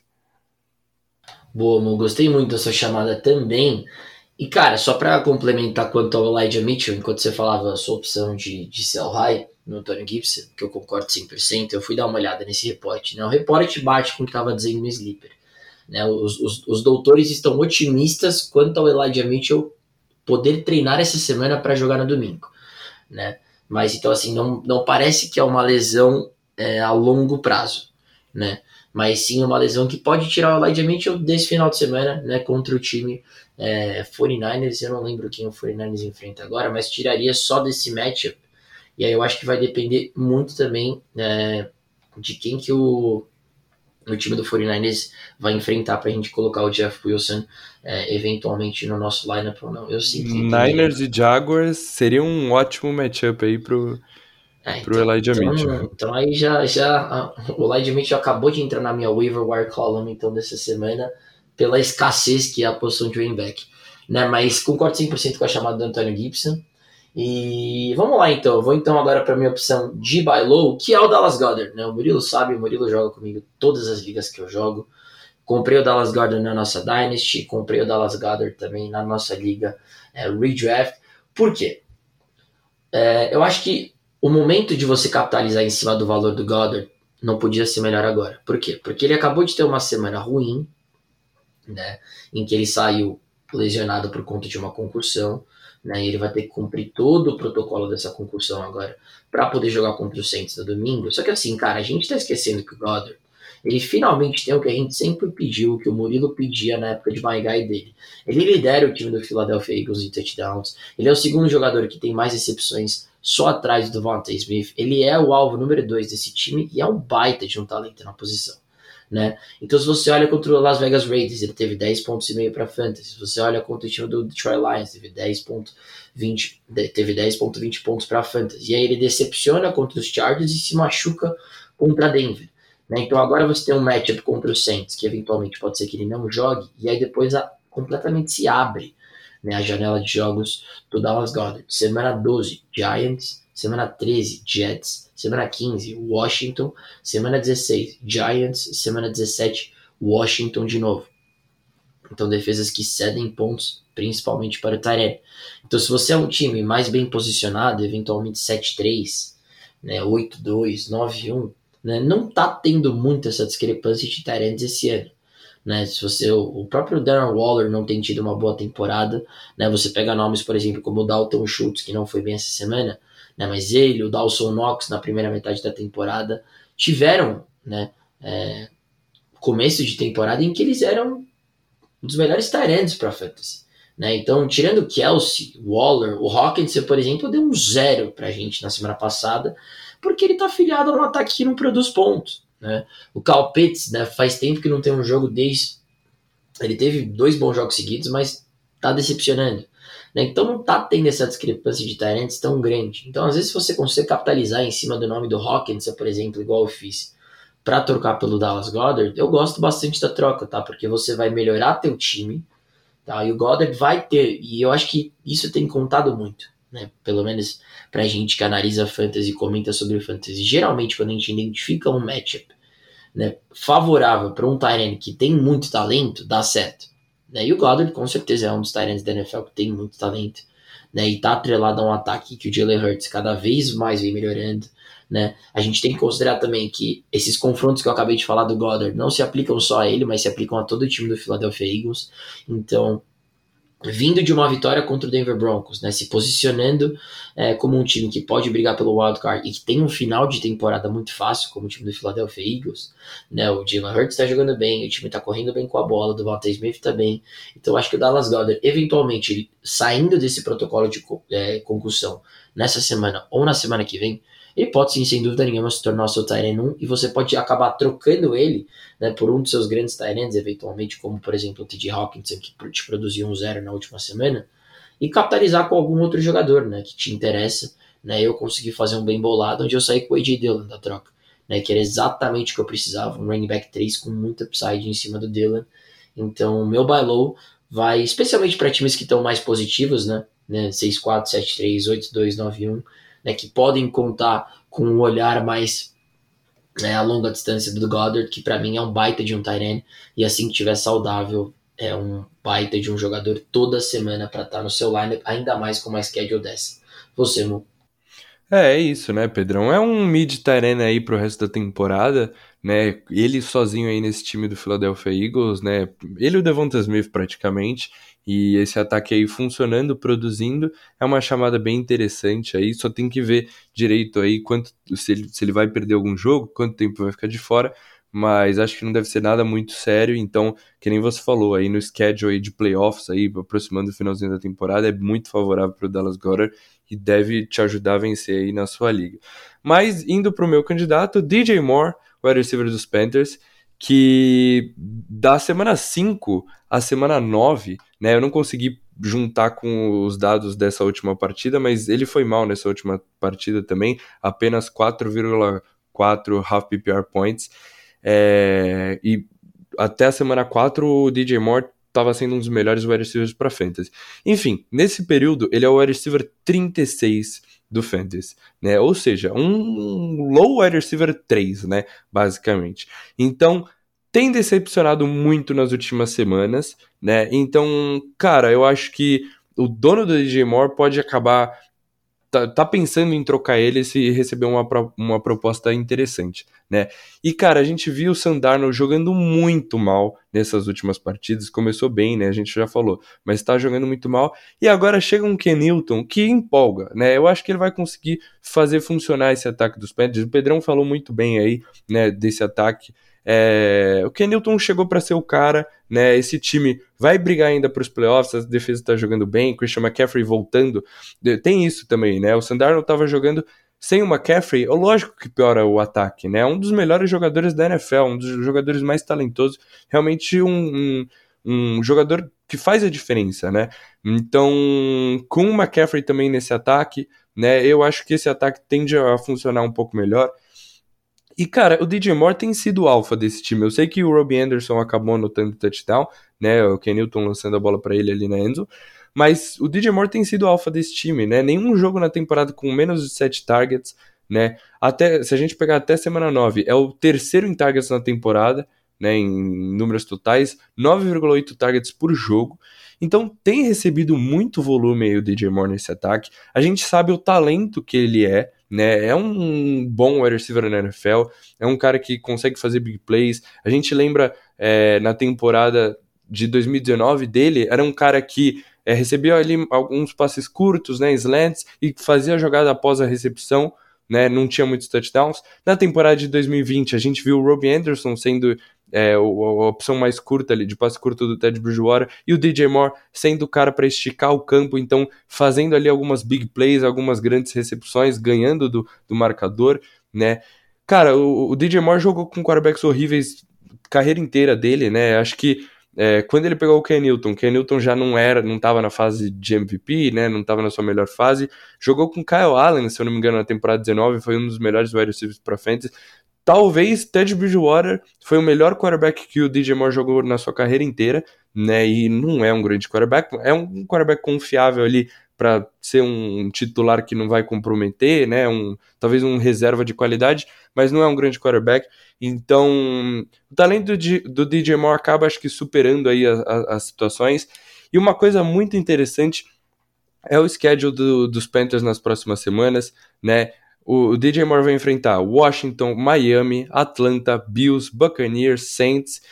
Boa, amor. Gostei muito da sua chamada também. E, cara, só para complementar quanto ao Elijah Mitchell, enquanto você falava a sua opção de, de sell high no Anthony Gibson, que eu concordo 100%, eu fui dar uma olhada nesse reporte. Né? O reporte bate com o que estava dizendo no Sleeper. Né? Os, os, os, doutores estão otimistas quanto ao Elijah Mitchell poder treinar essa semana para jogar no domingo. Né? Mas então, assim, não, não parece que é uma lesão é, a longo prazo. Né? Mas sim uma lesão que pode tirar o Elijah Mitchell desse final de semana né, contra o time é, 49ers. Eu não lembro quem o 49ers enfrenta agora, mas tiraria só desse matchup. E aí eu acho que vai depender muito também é, de quem que o, o time do 49ers vai enfrentar para a gente colocar o Jeff Wilson é, eventualmente no nosso lineup ou não. Eu sinto Niners e Jaguars seria um ótimo matchup aí pro, é, pro então, Elijah então, Mitchell. Então aí já, já o Elijah Mitchell acabou de entrar na minha waiver wire column então dessa semana pela escassez que é a posição de running back. Né? Mas concordo 100% com a chamada do Antônio Gibson. E vamos lá então, vou então agora para minha opção de buy low, que é o Dallas Goddard, né? O Murilo sabe, o Murilo joga comigo todas as ligas que eu jogo. Comprei o Dallas Goddard na nossa Dynasty, comprei o Dallas Goddard também na nossa liga é, Redraft. Por quê? É, eu acho que o momento de você capitalizar em cima do valor do Goddard não podia ser melhor agora. Por quê? Porque ele acabou de ter uma semana ruim, né? Em que ele saiu lesionado por conta de uma concussão né? Ele vai ter que cumprir todo o protocolo dessa concussão agora para poder jogar contra o Saints no domingo. Só que assim, cara, a gente tá esquecendo que o Goddard, ele finalmente tem o que a gente sempre pediu, o que o Murilo pedia na época de My Guy dele. Ele lidera o time do Philadelphia Eagles em touchdowns. Ele é o segundo jogador que tem mais recepções só atrás do Devontae Smith. Ele é o alvo número 2 desse time e é um baita de um talento na posição né? Então, se você olha contra o Las Vegas Raiders, ele teve 10 pontos e meio para fantasy. Se você olha contra o time do Detroit Lions, teve 10.20 teve 10.20 pontos para fantasy. E aí ele decepciona contra os Chargers e se machuca contra Denver. Né? Então agora você tem um matchup contra o Saints, que eventualmente pode ser que ele não jogue, e aí depois a, completamente se abre né, a janela de jogos do Dallas Goddard. Semana 12, Giants. Semana 13, Jets. Semana 15, Washington. Semana 16, Giants. Semana 17, Washington de novo. Então, defesas que cedem pontos, principalmente para o Tyrell. Então, se você é um time mais bem posicionado, eventualmente 7-3, né, 8-2, 9-1, né, não tá tendo muito essa discrepância de Tyrants esse ano. Né, se você o próprio Darren Waller não tem tido uma boa temporada, né, você pega nomes, por exemplo, como o Dalton Schultz, que não foi bem essa semana, né? Mas ele, o Dawson Knox na primeira metade da temporada tiveram, né? É, começo de temporada em que eles eram um dos melhores talentos para fantasy. Né? Então, tirando Kelsey, Waller, o Hawkins, por exemplo, deu um zero para a gente na semana passada, porque ele está afiliado a um ataque que não produz pontos. Né? O Cal Pitts né, faz tempo que não tem um jogo desde. Ele teve dois bons jogos seguidos, mas tá decepcionando. Né? Então não tá tendo essa discrepância de Tyrants tão grande. Então, às vezes, se você consegue capitalizar em cima do nome do Hawkins, por exemplo, igual eu fiz, para trocar pelo Dallas Goddard, eu gosto bastante da troca, tá? Porque você vai melhorar teu time, tá? E o Goddard vai ter, e eu acho que isso tem contado muito, né? Pelo menos pra gente que analisa fantasy e comenta sobre fantasy. Geralmente, quando a gente identifica um matchup né, favorável para um Tyrant que tem muito talento, dá certo. Né? E o Goddard, com certeza, é um dos Tyrants da NFL que tem muito talento. Né, e tá atrelado a um ataque que o Jalen Hurts cada vez mais vem melhorando. Né? A gente tem que considerar também que esses confrontos que eu acabei de falar do Goddard não se aplicam só a ele, mas se aplicam a todo o time do Philadelphia Eagles. Então, vindo de uma vitória contra o Denver Broncos, né, se posicionando é, como um time que pode brigar pelo wildcard e que tem um final de temporada muito fácil, como o time do Philadelphia Eagles, né, o Jalen Hurts está jogando bem, o time está correndo bem com a bola, o Walter Smith está bem, então acho que o Dallas Goddard, eventualmente, saindo desse protocolo de é, concussão nessa semana ou na semana que vem, ele pode sim, sem dúvida nenhuma, se tornar o seu Tyrant 1 e você pode acabar trocando ele né, por um dos seus grandes Tyrants, eventualmente, como por exemplo o T.J. Hawkinson, que te produziu um zero na última semana, e capitalizar com algum outro jogador né, que te interessa. Né, eu consegui fazer um bem bolado onde eu saí com o A.J. Dillon da troca, né, que era exatamente o que eu precisava, um running back 3 com muita upside em cima do Dillon. Então, meu buy low vai especialmente para times que estão mais positivos, né, né 6-4, 7-3, 8-2, 9-1, né, que podem contar com um olhar mais né, a longa distância do Goddard, que para mim é um baita de um Tyrene, e assim que tiver saudável, é um baita de um jogador toda semana para estar tá no seu lineup, ainda mais com uma schedule dessa. Você, Mu. É, é isso, né, Pedrão? É um mid Tyrene aí pro resto da temporada, né? Ele sozinho aí nesse time do Philadelphia Eagles, né? Ele e o Devonta Smith praticamente. E esse ataque aí funcionando, produzindo, é uma chamada bem interessante aí. Só tem que ver direito aí quanto se ele, se ele vai perder algum jogo, quanto tempo vai ficar de fora. Mas acho que não deve ser nada muito sério. Então, que nem você falou, aí no schedule aí de playoffs, aí, aproximando o finalzinho da temporada, é muito favorável para o Dallas Goddard e deve te ajudar a vencer aí na sua liga. Mas indo para o meu candidato, DJ Moore, o wide receiver dos Panthers, que da semana 5 à semana 9 né? Eu não consegui juntar com os dados dessa última partida, mas ele foi mal nessa última partida também, apenas 4,4 half PPR points. É, e até a semana 4 o DJ Moore estava sendo um dos melhores wide receivers para fantasy. Enfim, nesse período ele é o wide receiver 36 do fantasy, né? Ou seja, um low wide receiver 3, né, basicamente. Então, tem decepcionado muito nas últimas semanas, né? Então, cara, eu acho que o dono do DJ Moore pode acabar tá, tá pensando em trocar ele se receber uma, uma proposta interessante, né? E, cara, a gente viu o Sandarno jogando muito mal nessas últimas partidas. Começou bem, né? A gente já falou, mas tá jogando muito mal. E agora chega um Kenilton que empolga, né? Eu acho que ele vai conseguir fazer funcionar esse ataque dos Panthers. O Pedrão falou muito bem aí, né, desse ataque. É, o Kenilton chegou para ser o cara, né? Esse time vai brigar ainda para os playoffs, a defesa está jogando bem, Christian McCaffrey voltando. Tem isso também, né? O Sandarno estava jogando sem o McCaffrey, lógico que piora o ataque, né? Um dos melhores jogadores da NFL, um dos jogadores mais talentosos, realmente um, um, um jogador que faz a diferença, né? Então, com o McCaffrey também nesse ataque, né? Eu acho que esse ataque tende a funcionar um pouco melhor. E, cara, o DJ Moore tem sido o alfa desse time. Eu sei que o Robbie Anderson acabou anotando touchdown, né? O Ken Newton lançando a bola para ele ali na Enzo. Mas o DJ Moore tem sido o alfa desse time, né? Nenhum jogo na temporada com menos de 7 targets, né? Até, se a gente pegar até semana 9, é o terceiro em targets na temporada, né? Em números totais, 9,8 targets por jogo. Então tem recebido muito volume aí o DJ Moore nesse ataque. A gente sabe o talento que ele é, né? É um bom wide receiver na NFL, é um cara que consegue fazer big plays. A gente lembra é, na temporada de 2019 dele, era um cara que é, recebia ali alguns passes curtos, né, slants, e fazia a jogada após a recepção, né, não tinha muitos touchdowns. Na temporada de 2020, a gente viu o Robbie Anderson sendo é, a, opção mais curta ali, de passe curto do Ted Bridgewater, e o DJ Moore sendo o cara para esticar o campo, então fazendo ali algumas big plays, algumas grandes recepções, ganhando do, do marcador, né? Cara, o, o DJ Moore jogou com quarterbacks horríveis carreira inteira dele, né? Acho que é, quando ele pegou o Ken Newton, Ken Newton já não era, não estava na fase de MVP, né, não estava na sua melhor fase, jogou com Kyle Allen, se eu não me engano, na temporada 19, foi um dos melhores wide receivers para frente. Talvez Ted Bridgewater foi o melhor quarterback que o DJ Moore jogou na sua carreira inteira, né? E não é um grande quarterback, é um quarterback confiável ali para ser um titular que não vai comprometer, né? Um, talvez um reserva de qualidade, mas não é um grande quarterback. Então, o talento do DJ Moore acaba, acho que, superando aí a, a, as situações. E uma coisa muito interessante é o schedule do, dos Panthers nas próximas semanas, né? O, DJ Moore vai enfrentar Washington, Miami, Atlanta, Bills, Buccaneers, Saints.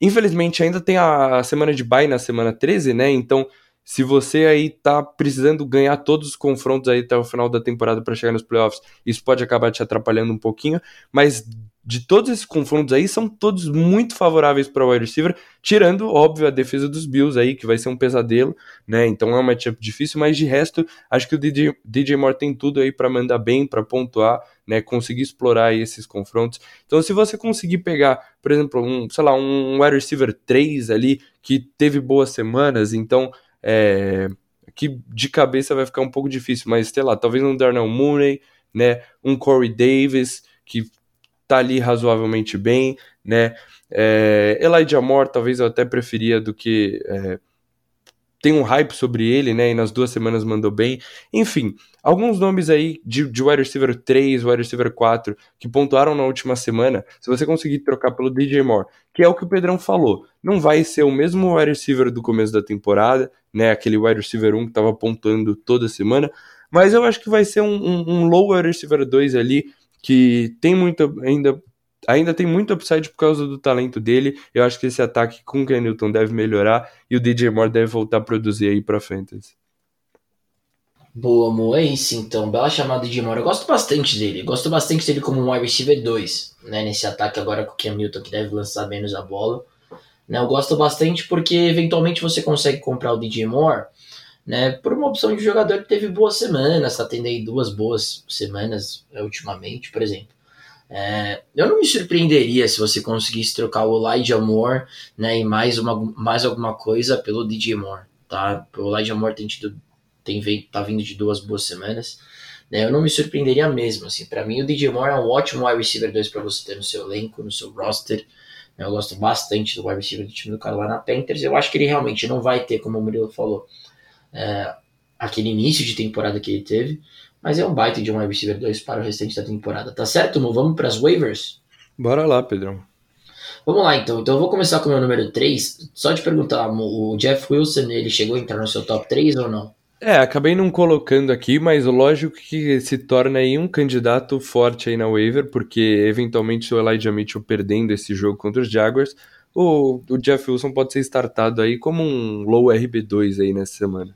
Infelizmente, ainda tem a semana de bye na semana 13, né? Então, se você aí tá precisando ganhar todos os confrontos aí até o final da temporada para chegar nos playoffs, isso pode acabar te atrapalhando um pouquinho, mas de todos esses confrontos aí são todos muito favoráveis para o wide receiver, tirando, óbvio, a defesa dos Bills aí, que vai ser um pesadelo, né? Então é um matchup difícil, mas de resto, acho que o DJ, DJ Moore tem tudo aí para mandar bem, para pontuar, né? Conseguir explorar esses confrontos. Então, se você conseguir pegar, por exemplo, um, sei lá, um wide receiver 3 ali, que teve boas semanas, então é, que de cabeça vai ficar um pouco difícil, mas sei lá, talvez um Darnell Mooney, né, um Corey Davis, que tá ali razoavelmente bem, né, é, Elijah Moore talvez eu até preferia do que é, tem um hype sobre ele, né? E nas duas semanas mandou bem. Enfim, alguns nomes aí de, de wide receiver 3, wide receiver 4, que pontuaram na última semana. Se você conseguir trocar pelo DJ Moore, que é o que o Pedrão falou, não vai ser o mesmo wide receiver do começo da temporada, né? Aquele wide receiver 1 que tava pontuando toda semana. Mas eu acho que vai ser um, um, um low wide receiver 2 ali, que tem muito ainda ainda tem muito upside por causa do talento dele. Eu acho que esse ataque com o Ken Newton deve melhorar e o DJ Moore deve voltar a produzir aí pra fantasy. Boa, Mo, é isso então. Bela chamada de Moore. Eu gosto bastante dele. Gosto bastante dele como um wide receiver 2, né? Nesse ataque agora com o Cam Newton, que deve lançar menos a bola. Né, eu gosto bastante porque eventualmente você consegue comprar o DJ Moore, né? Por uma opção de jogador que teve boas semanas, tá tendo aí duas boas semanas é, ultimamente, por exemplo. É, eu não me surpreenderia se você conseguisse trocar o Elijah Moore né, e mais, uma, mais alguma coisa pelo DJ Moore. Tá? O Elijah Moore tem, tido, tem tá vindo de duas boas semanas. Né, eu não me surpreenderia mesmo. Assim, para mim, o DJ Moore é um ótimo wide receiver 2 para você ter no seu elenco, no seu roster. Né, eu gosto bastante do wide receiver do time do Carolina Panthers. Eu acho que ele realmente não vai ter, como o Murilo falou, é, aquele início de temporada que ele teve mas é um baita de um wide receiver 2 para o restante da temporada. Tá certo, Mo? Vamos para as waivers? Bora lá, Pedrão. Vamos lá, então. Então eu vou começar com o meu número 3. Só te perguntar, o Jeff Wilson, ele chegou a entrar no seu top 3 ou não? É, acabei não colocando aqui, mas lógico que se torna aí um candidato forte aí na waiver, porque eventualmente se o Elijah Mitchell perdendo esse jogo contra os Jaguars, o, o Jeff Wilson pode ser startado aí como um low RB2 aí nessa semana.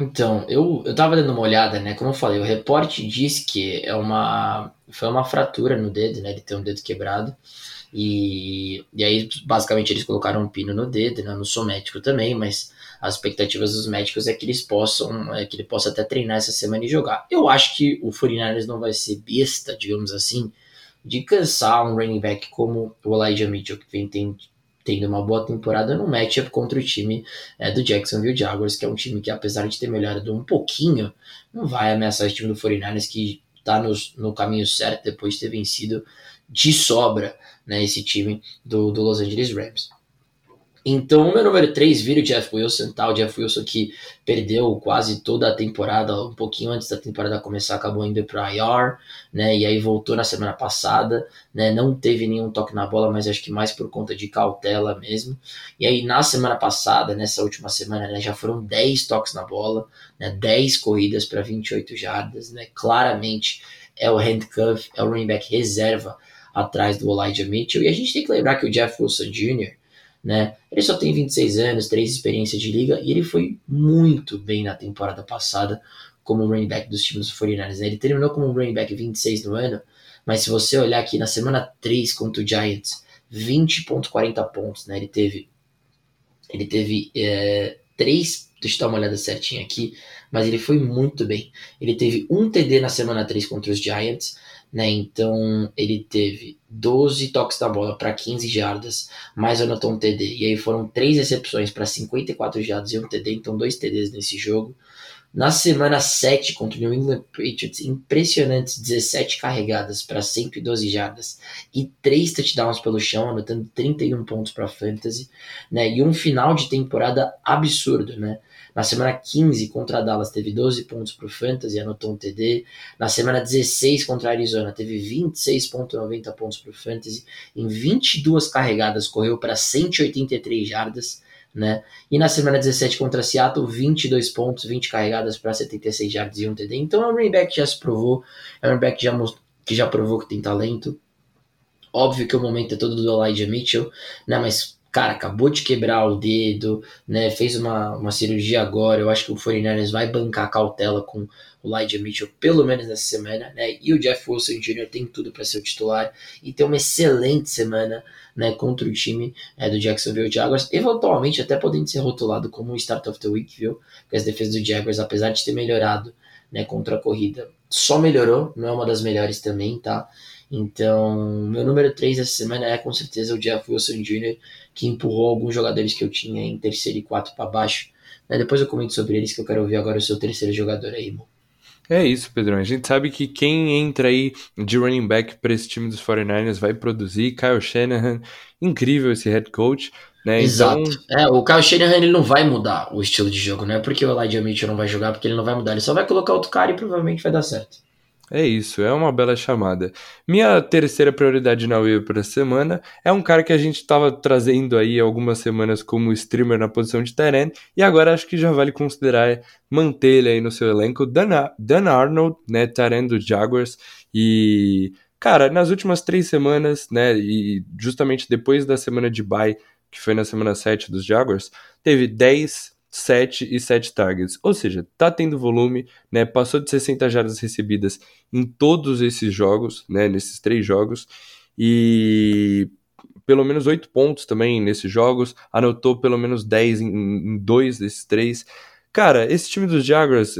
Então, eu, eu tava dando uma olhada, né? Como eu falei, o reporte diz que é uma, foi uma fratura no dedo, né? Ele tem um dedo quebrado. E, e aí, basicamente, eles colocaram um pino no dedo, né? Não sou médico também, mas as expectativas dos médicos é que eles possam, é que ele possa até treinar essa semana e jogar. Eu acho que o 49ers não vai ser besta, digamos assim, de cansar um running back como o Elijah Mitchell, que vem tem, tendo uma boa temporada no matchup contra o time é, do Jacksonville Jaguars, que é um time que, apesar de ter melhorado um pouquinho, não vai ameaçar esse time do 49ers que está no, no caminho certo depois de ter vencido de sobra né, esse time do, do Los Angeles Rams. Então, o meu número 3 vira o Jeff Wilson, tá? O Jeff Wilson que perdeu quase toda a temporada, um pouquinho antes da temporada começar, acabou indo para IR, né? E aí voltou na semana passada, né? Não teve nenhum toque na bola, mas acho que mais por conta de cautela mesmo. E aí na semana passada, nessa última semana, né, já foram 10 toques na bola, né? 10 corridas para 28 jardas, né? Claramente é o handcuff, é o running back reserva atrás do Elijah Mitchell. E a gente tem que lembrar que o Jeff Wilson Jr., né? Ele só tem 26 anos, 3 experiências de liga e ele foi muito bem na temporada passada como running back dos times do 49ers. Né? Ele terminou como running back 26 no ano, mas se você olhar aqui na semana 3 contra o Giants, 20.40 pontos, né? Ele teve ele teve é, três, deixa eu dar uma olhada certinha aqui, mas ele foi muito bem. Ele teve um TD na semana 3 contra os Giants, né? Então ele teve 12 toques da bola para 15 jardas, mais anotou um TD. E aí foram três recepções para 54 jardas e um TD, então dois TDs nesse jogo. Na semana 7 contra o New England Patriots, impressionantes 17 carregadas para 112 jardas e 3 touchdowns pelo chão, anotando 31 pontos para fantasy, né? E um final de temporada absurdo, né? Na semana 15 contra a Dallas teve 12 pontos para o Fantasy, anotou um TD. Na semana 16 contra a Arizona teve 26,90 pontos para o Fantasy. Em 22 carregadas correu para 183 jardas né? E na semana 17 contra Seattle, 22 pontos, 20 carregadas para 76 yards e um TD. Então é um running back que já se provou, é um running back que já, que já provou que tem talento. Óbvio que o momento é todo do Elijah Mitchell, né? Mas cara, acabou de quebrar o dedo, né? Fez uma, uma cirurgia agora. Eu acho que o 49ers vai bancar a cautela com o Elijah Mitchell, pelo menos nessa semana, né? E o Jeff Wilson Jr. tem tudo para ser o titular e ter uma excelente semana, né? Contra o time é, do Jacksonville Jaguars, eventualmente até podendo ser rotulado como o Start of the Week, viu? Porque as defesas do Jaguars, apesar de ter melhorado, né? Contra a corrida, só melhorou, não é uma das melhores também, tá? Então, meu número 3 essa semana é com certeza o Jeff Wilson Jr., que empurrou alguns jogadores que eu tinha em terceiro e quarto para baixo. Né? Depois eu comento sobre eles, que eu quero ouvir agora o seu terceiro jogador aí, Mo. É isso, Pedrão. A gente sabe que quem entra aí de running back para esse time dos 49ers vai produzir. Kyle Shanahan, incrível esse head coach. Né? Exato. Então... É, o Kyle Shanahan ele não vai mudar o estilo de jogo, não é porque o Elijah Mitchell não vai jogar, porque ele não vai mudar, ele só vai colocar outro cara e provavelmente vai dar certo. É isso, é uma bela chamada. Minha terceira prioridade na web para semana é um cara que a gente estava trazendo aí algumas semanas como streamer na posição de Tyrant e agora acho que já vale considerar manter ele aí no seu elenco. Dan, Dan Arnold, né, Tyrant do Jaguars e cara, nas últimas três semanas, né, e justamente depois da semana de bye, que foi na semana 7 dos Jaguars, teve 10 7 e 7 targets. Ou seja, tá tendo volume, né? Passou de 60 jardas recebidas em todos esses jogos, né? Nesses três jogos. E pelo menos 8 pontos também nesses jogos. Anotou pelo menos 10 em, em dois desses três. Cara, esse time dos Jaguars,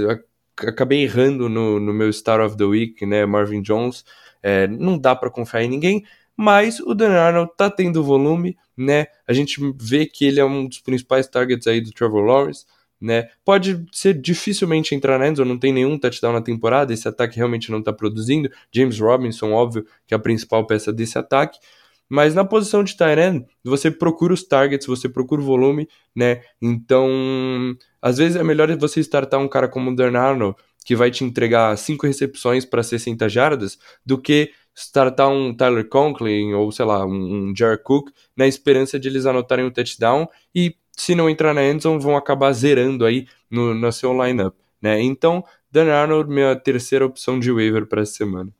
acabei errando no, no meu Star of the Week, né? Marvin Jones. É, não dá para confiar em ninguém, mas o Dan Arnold tá tendo volume, né? A gente vê que ele é um dos principais targets aí do Trevor Lawrence, né? Pode ser dificilmente entrar na endzone, não tem nenhum touchdown na temporada, esse ataque realmente não está produzindo. James Robinson, óbvio, que é a principal peça desse ataque. Mas na posição de Tyrant, você procura os targets, você procura o volume, né? Então, às vezes é melhor você startar um cara como o Dan Arnold, que vai te entregar cinco recepções para 60 jardas, do que startar um Tyler Conklin ou, sei lá, um, um Jared Cook na esperança de eles anotarem o touchdown e se não entrar na endzone vão acabar zerando aí no, no seu lineup, né? Então, Dan Arnold, minha terceira opção de waiver para essa semana.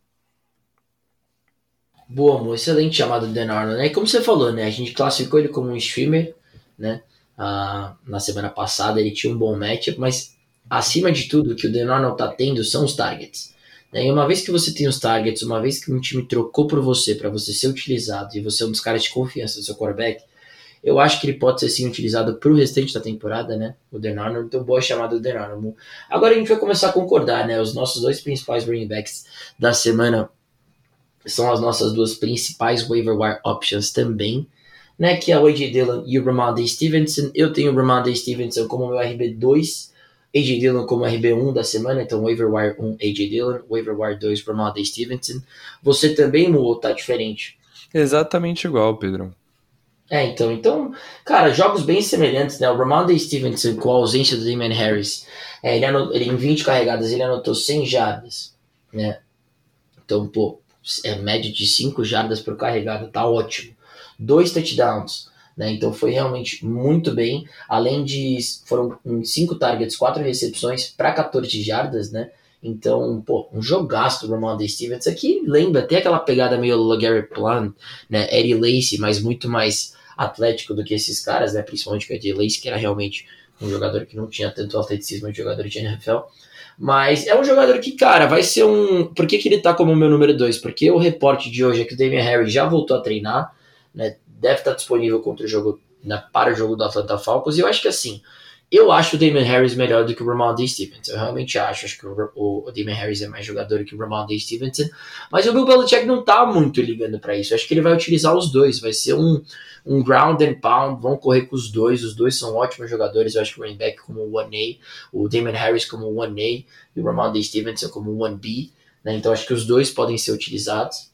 Boa, amor. Excelente chamado Dan Arnold, né? E como você falou, né? A gente classificou ele como um streamer, né? Ah, na semana passada ele tinha um bom matchup, mas acima de tudo, o que o Dan Arnold tá tendo são os targets. Né? E uma vez que você tem os targets, uma vez que um time trocou por você para você ser utilizado e você é um dos caras de confiança do seu quarterback, eu acho que ele pode ser sim utilizado para o restante da temporada, né? O Dan Arnold, então boa chamada do Dan Arnold. Agora a gente vai começar a concordar, né? Os nossos dois principais running backs da semana são as nossas duas principais waiver wire options também, né? Que é o AJ Dillon e o Ramondre Stevenson. Eu tenho o Ramondre Stevenson como meu RB2 AJ Dillon como RB1 da semana, então waiver wire 1 AJ Dillon, waiver wire 2 Ramondre Stevenson. Você também, Mu, tá diferente? Exatamente igual, Pedro. É, então, então, cara, jogos bem semelhantes, né? O Ramondre Stevenson com a ausência do Damon Harris, é, ele, anotou, ele em 20 carregadas ele anotou 100 jardas, né? Então, pô, é média de 5 jardas por carregada, tá ótimo. Dois touchdowns, né? Então foi realmente muito bem. Além de foram cinco targets, quatro recepções para 14 jardas, né? Então, pô, um jogaço do Ramondre Stevens aqui lembra até aquela pegada meio LeGarrette Plant, né? Eddie Lacy, mas muito mais atlético do que esses caras, né? Principalmente o Eddie Lacy, que era realmente um jogador que não tinha tanto atleticismo de jogador de NFL. Mas é um jogador que, cara, vai ser um. Por que, que ele tá como meu número 2? Porque o reporte de hoje é que o Damian Harry já voltou a treinar, né? Deve estar disponível contra o jogo, né, para o jogo do Atlanta Falcons. E eu acho que assim, Eu acho o Damon Harris melhor do que o Ramondre Stevenson. Eu realmente acho. Acho que o, o, o Damon Harris é mais jogador que o Ramondre Stevenson. Mas o Bill Belichick não tá muito ligando para isso. Eu acho que ele vai utilizar os dois. Vai ser um, um ground and pound. Vão correr com os dois. Os dois são ótimos jogadores. Eu acho que o running back como 1A, o Damon Harris como 1A e o Ramondre Stevenson como 1B. Né? Então acho que os dois podem ser utilizados.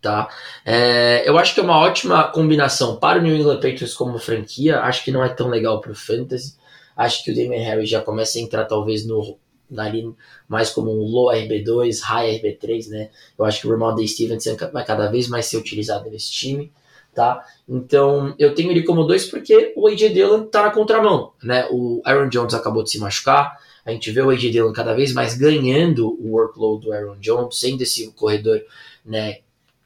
Tá? É, eu acho que é uma ótima combinação para o New England Patriots como franquia. Acho que não é tão legal para o Fantasy. Acho que o Damon Harris já começa a entrar talvez no ali mais como um low RB2, high RB3, né? Eu acho que o Ramondre Stevenson vai cada vez mais ser utilizado nesse time, tá? Então, eu tenho ele como dois porque o AJ Dillon tá na contramão, né? O Aaron Jones acabou de se machucar, a gente vê o AJ Dillon cada vez mais ganhando o workload do Aaron Jones, sendo esse corredor, né,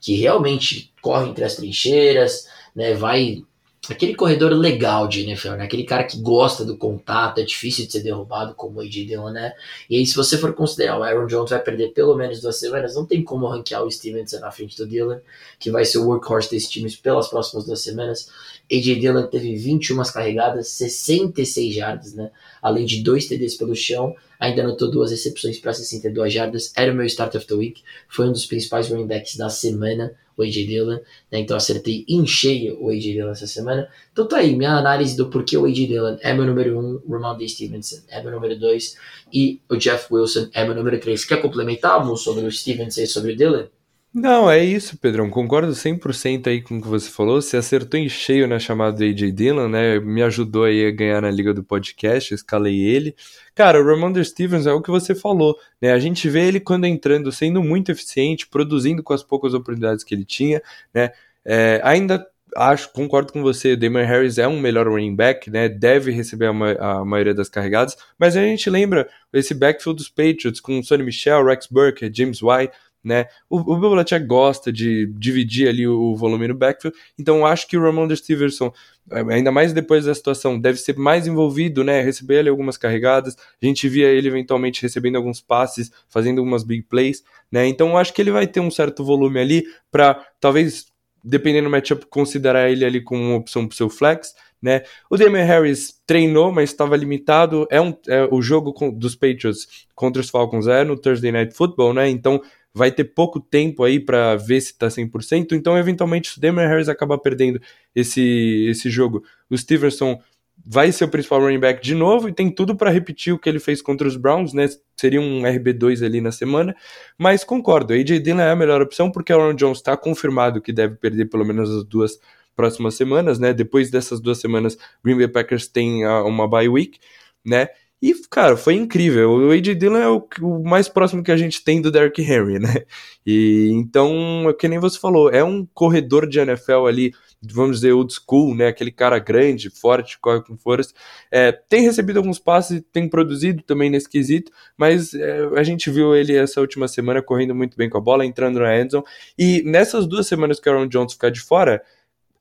que realmente corre entre as trincheiras, né, vai aquele corredor legal de NFL, né? Aquele cara que gosta do contato, é difícil de ser derrubado, como o AJ Dillon, né? E aí, se você for considerar, o Aaron Jones vai perder pelo menos duas semanas, não tem como ranquear o Stevenson na frente do Dillon, que vai ser o workhorse desse time pelas próximas duas semanas. AJ Dillon teve 21 carregadas, 66 jardas, né? Além de dois TDs pelo chão, ainda anotou duas recepções para 62 jardas. Era o meu start of the week, foi um dos principais running backs da semana o AJ Dillon, né? Então acertei em cheio o AJ Dillon essa semana. Então tá aí, minha análise do porquê o AJ Dillon é meu número 1, um, o Ramondre Stevenson é meu número 2 e o Jeff Wilson é meu número 3. Quer complementar, Mu, sobre o Stevenson e sobre o Dillon? Não, é isso, Pedrão. Concordo 100% aí com o que você falou. Você acertou em cheio na chamada do AJ Dillon, né? Me ajudou aí a ganhar na liga do podcast, escalei ele. Cara, o Ramondre Stevens é o que você falou, né? A gente vê ele quando entrando sendo muito eficiente, produzindo com as poucas oportunidades que ele tinha, né? É, ainda acho, concordo com você, Damon Harris é um melhor running back, né? Deve receber a, ma a, maioria das carregadas, mas a gente lembra esse backfield dos Patriots com Sonny Michel, Rex Burke, James White, né? O, o Belichick gosta de dividir ali o, volume no backfield, então acho que o Ramon Stevenson, é, ainda mais depois da situação, deve ser mais envolvido, né? Receber ali algumas carregadas, a gente via ele eventualmente recebendo alguns passes, fazendo algumas big plays, né? Então acho que ele vai ter um certo volume ali para talvez dependendo do matchup, considerar ele ali como uma opção para o seu flex, né? O Damian Harris treinou, mas estava limitado. É, um, é o jogo com, dos Patriots contra os Falcons é no Thursday Night Football, né? Então vai ter pouco tempo aí para ver se tá 100%, então eventualmente se o Damon Harris acabar perdendo esse, esse jogo, o Stevenson vai ser o principal running back de novo e tem tudo para repetir o que ele fez contra os Browns, né? Seria um RB2 ali na semana, mas concordo, AJ Dillon é a melhor opção porque Aaron Jones está confirmado que deve perder pelo menos as duas próximas semanas, né? Depois dessas duas semanas, Green Bay Packers tem uma bye week, né? E, cara, foi incrível. O A.J. Dillon é o, o, mais próximo que a gente tem do Derrick Henry, né? E então, é que nem você falou, é um corredor de NFL ali, vamos dizer, old school, né? Aquele cara grande, forte, corre com força. É, tem recebido alguns passes, tem produzido também nesse quesito, mas é, a gente viu ele essa última semana correndo muito bem com a bola, entrando na endzone. E nessas duas semanas que o Aaron Jones ficar de fora,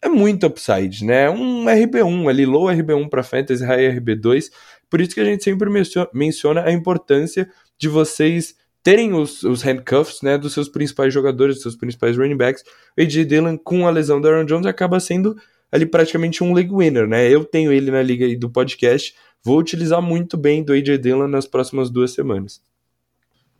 é muito upside, né? Um RB1 ali, low RB1 para Fantasy, high RB2. Por isso que a gente sempre menciona a importância de vocês terem os, os handcuffs né, dos seus principais jogadores, dos seus principais running backs. O AJ Dillon, com a lesão do Aaron Jones, acaba sendo ali praticamente um league winner, né? Eu tenho ele na liga do podcast, vou utilizar muito bem do AJ Dillon nas próximas duas semanas.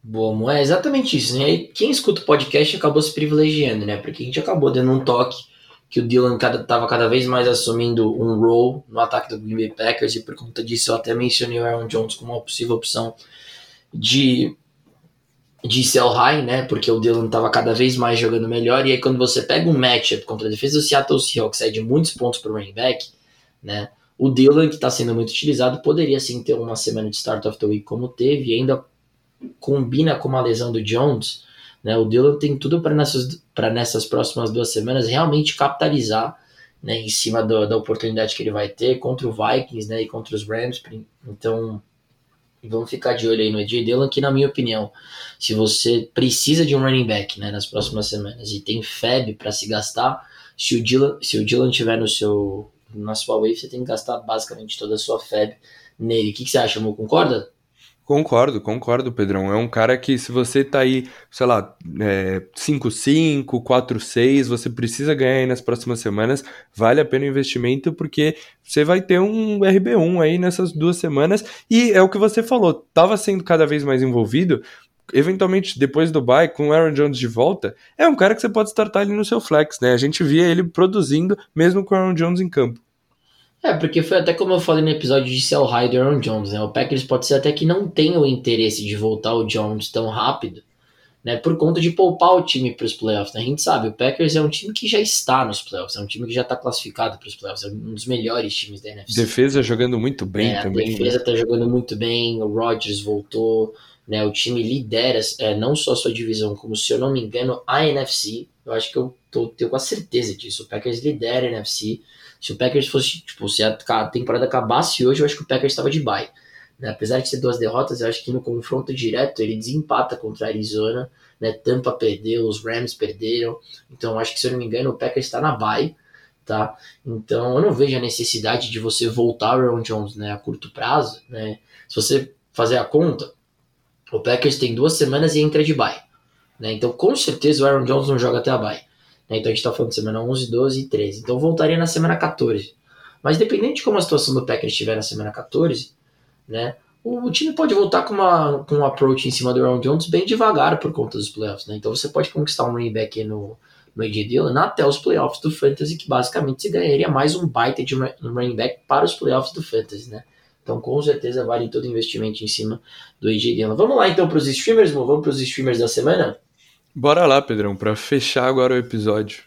Boa, é exatamente isso, né? Quem escuta o podcast acabou se privilegiando, né? Porque a gente acabou dando um toque que o Dylan estava cada, vez mais assumindo um role no ataque do Green Bay Packers e por conta disso eu até mencionei o Aaron Jones como uma possível opção de de sell high, né? Porque o Dylan estava cada vez mais jogando melhor e aí quando você pega um matchup contra a defesa do Seattle Seahawks sai de muitos pontos para o running back, né? O Dylan que está sendo muito utilizado poderia sim ter uma semana de start of the week como teve e ainda combina com uma lesão do Jones né? O Dillon tem tudo para nessas, nessas próximas duas semanas realmente capitalizar né, em cima do, da oportunidade que ele vai ter contra o Vikings né, e contra os Rams. Então, vamos ficar de olho aí no AJ Dillon, que na minha opinião, se você precisa de um running back né, nas próximas semanas e tem FEB para se gastar, se o Dillon, se o Dillon tiver no seu, na sua wave, você tem que gastar basicamente toda a sua FEB nele. O que, que você acha, amor? Concorda? Concordo, concordo, Pedrão. É um cara que, se você tá aí, sei lá, é, 5-5, 4-6, você precisa ganhar aí nas próximas semanas, vale a pena o investimento, porque você vai ter um RB1 aí nessas duas semanas, e é o que você falou, tava sendo cada vez mais envolvido, eventualmente, depois do bye, com o Aaron Jones de volta, é um cara que você pode startar ali no seu flex, né? A gente via ele produzindo, mesmo com o Aaron Jones em campo. É, porque foi até como eu falei no episódio de sell high do Aaron Jones, né? O Packers pode ser até que não tenha o interesse de voltar o Jones tão rápido, né? Por conta de poupar o time para os playoffs, né? A gente sabe, o Packers é um time que já está nos playoffs, é um time que já está classificado para os playoffs, é um dos melhores times da NFC. Defesa jogando muito bem é, também. A defesa está né? jogando muito bem, o Rodgers voltou, né? O time lidera é, não só a sua divisão, como se eu não me engano, a NFC. Eu acho que eu tô, tenho com a certeza disso. O Packers lidera a NFC. Se o Packers fosse, tipo, se a temporada acabasse hoje, eu acho que o Packers estava de bye. Né? Apesar de ser duas derrotas, eu acho que no confronto direto ele desempata contra a Arizona. Né? Tampa perdeu, os Rams perderam. Então, acho que, se eu não me engano, o Packers está na bye. Tá? Então, eu não vejo a necessidade de você voltar o Aaron Jones né, a curto prazo. Né? Se você fazer a conta, o Packers tem duas semanas e entra de bye. Né? Então, com certeza, o Aaron Jones não joga até a bye. Né? Então a gente está falando de semana 11, 12 e 13. Então voltaria na semana 14. Mas dependente de como a situação do Packers estiver na semana 14, né, o, time pode voltar com, uma, com um approach em cima do Aaron Jones bem devagar por conta dos playoffs. Né? Então você pode conquistar um running back no, no AJ Dillon até os playoffs do Fantasy, que basicamente você ganharia mais um baita de running back para os playoffs do Fantasy. Né? Então com certeza vale todo investimento em cima do AJ Dillon. Vamos lá então para os streamers, vamos para os streamers da semana? Bora lá, Pedrão, para fechar agora o episódio.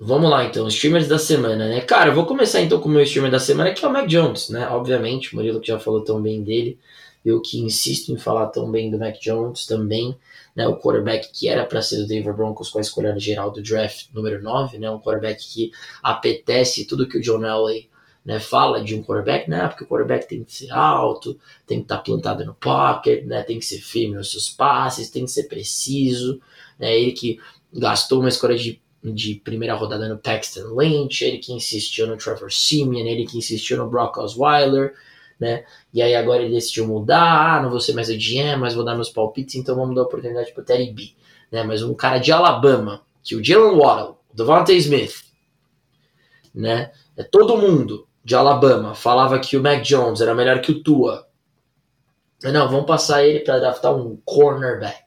Vamos lá então, streamers da semana, né? Cara, eu vou começar então com o meu streamer da semana, que é o Mac Jones, né? Obviamente, o Murilo que já falou tão bem dele, eu que insisto em falar tão bem do Mac Jones também, né? O quarterback que era para ser do Denver Broncos com a escolha geral do draft número 9, né? Um quarterback que apetece tudo que o John Elway né, fala de um quarterback, né? Porque o quarterback tem que ser alto, tem que estar tá plantado no pocket, né? Tem que ser firme nos seus passes, tem que ser preciso, né? Ele que gastou uma escolha de, de primeira rodada no Paxton Lynch, ele que insistiu no Trevor Simeon, ele que insistiu no Brock Osweiler, né? E aí agora ele decidiu mudar, ah, não vou ser mais o GM, mas vou dar meus palpites, então vamos dar oportunidade para o Terry B, né? Mas um cara de Alabama, que o Jalen Waddle, o Devontae Smith, né? É todo mundo de Alabama falava que o Mac Jones era melhor que o Tua. Não, vamos passar ele para draftar um cornerback.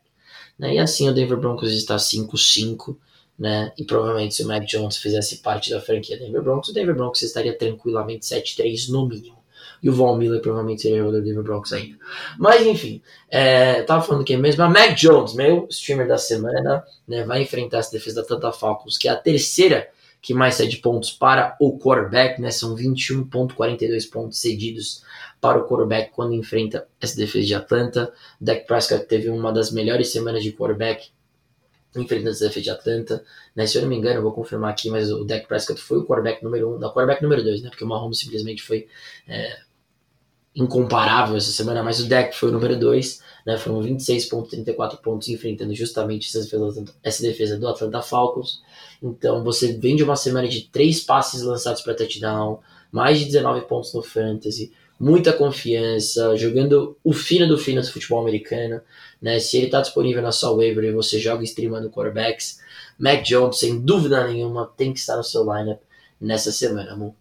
Né? E assim o Denver Broncos está 5-5, né? E provavelmente se o Mac Jones fizesse parte da franquia Denver Broncos, o Denver Broncos estaria tranquilamente 7-3 no mínimo. E o Von Miller provavelmente seria o Denver Broncos ainda. Mas enfim, é, tava falando que mesmo a Mac Jones, meu streamer da semana, né, vai enfrentar essa defesa da Atlanta Falcons, que é a terceira que mais cede pontos para o quarterback, né? São 21.42 pontos cedidos para o quarterback quando enfrenta essa defesa de Atlanta. Dak Prescott teve uma das melhores semanas de quarterback enfrentando essa defesa de Atlanta. Né? Se eu não me engano, eu vou confirmar aqui, mas o Dak Prescott foi o quarterback número 1, um, não, quarterback número 2, né? Porque o Mahomes simplesmente foi é, incomparável essa semana, mas o Dak foi o número 2, né? Foram 26.34 pontos enfrentando justamente essa defesa, essa defesa do Atlanta Falcons. Então você vem de uma semana de três passes lançados para touchdown, mais de 19 pontos no fantasy, muita confiança, jogando o fino do fino do futebol americano. Né? Se ele está disponível na sua waiver e você joga streamando quarterbacks, Mac Jones, sem dúvida nenhuma, tem que estar no seu lineup nessa semana, amor.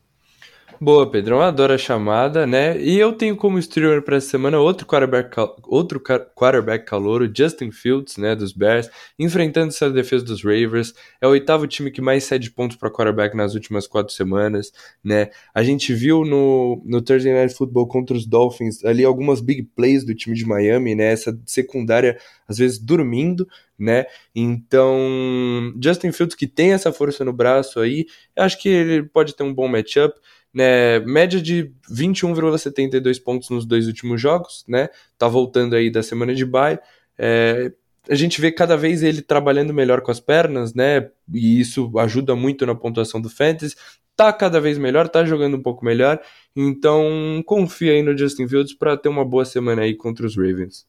Boa, Pedrão, adoro a chamada, né? E eu tenho como streamer para essa semana outro quarterback, outro quarterback calouro, Justin Fields, né, dos Bears, enfrentando essa defesa dos Ravens. É o oitavo time que mais cede pontos para quarterback nas últimas quatro semanas, né? A gente viu no, no Thursday Night Football contra os Dolphins ali algumas big plays do time de Miami, né? Essa secundária às vezes dormindo, né? Então, Justin Fields que tem essa força no braço aí, acho que ele pode ter um bom matchup né, média de 21,72 pontos nos dois últimos jogos, né? Tá voltando aí da semana de bye. É, a gente vê cada vez ele trabalhando melhor com as pernas, né? E isso ajuda muito na pontuação do fantasy. Tá cada vez melhor, tá jogando um pouco melhor. Então, confia aí no Justin Fields para ter uma boa semana aí contra os Ravens.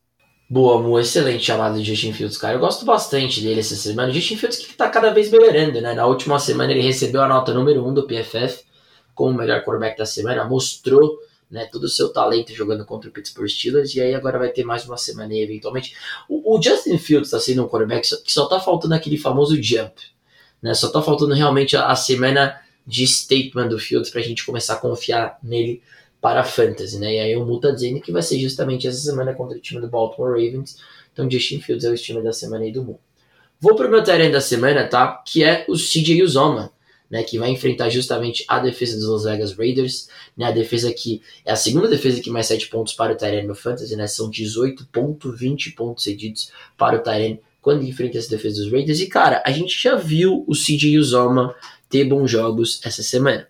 Boa, Mu, excelente chamada de Justin Fields, cara. Eu gosto bastante dele essa semana. O Justin Fields que tá cada vez melhorando, né? Na última semana ele recebeu a nota número 1 um do PFF como o melhor quarterback da semana, mostrou né, todo o seu talento jogando contra o Pittsburgh Steelers, e aí agora vai ter mais uma semana aí, eventualmente. O, o Justin Fields está sendo um quarterback que só está faltando aquele famoso jump, né, só está faltando realmente a, a, semana de statement do Fields para a gente começar a confiar nele para a fantasy, né, e aí o Mu tá dizendo que vai ser justamente essa semana contra o time do Baltimore Ravens, então Justin Fields é o estilo da semana aí do Mu. Vou pro meu terreno da semana, tá, que é o CJ Uzoma, né, que vai enfrentar justamente a defesa dos Las Vegas Raiders, né, a defesa que é a segunda defesa que mais 7 pontos para o Tyrene no Fantasy, né, são 18.20 pontos cedidos para o Tyrene quando enfrenta essa defesa dos Raiders, e cara, a gente já viu o CJ Uzoma ter bons jogos essa semana.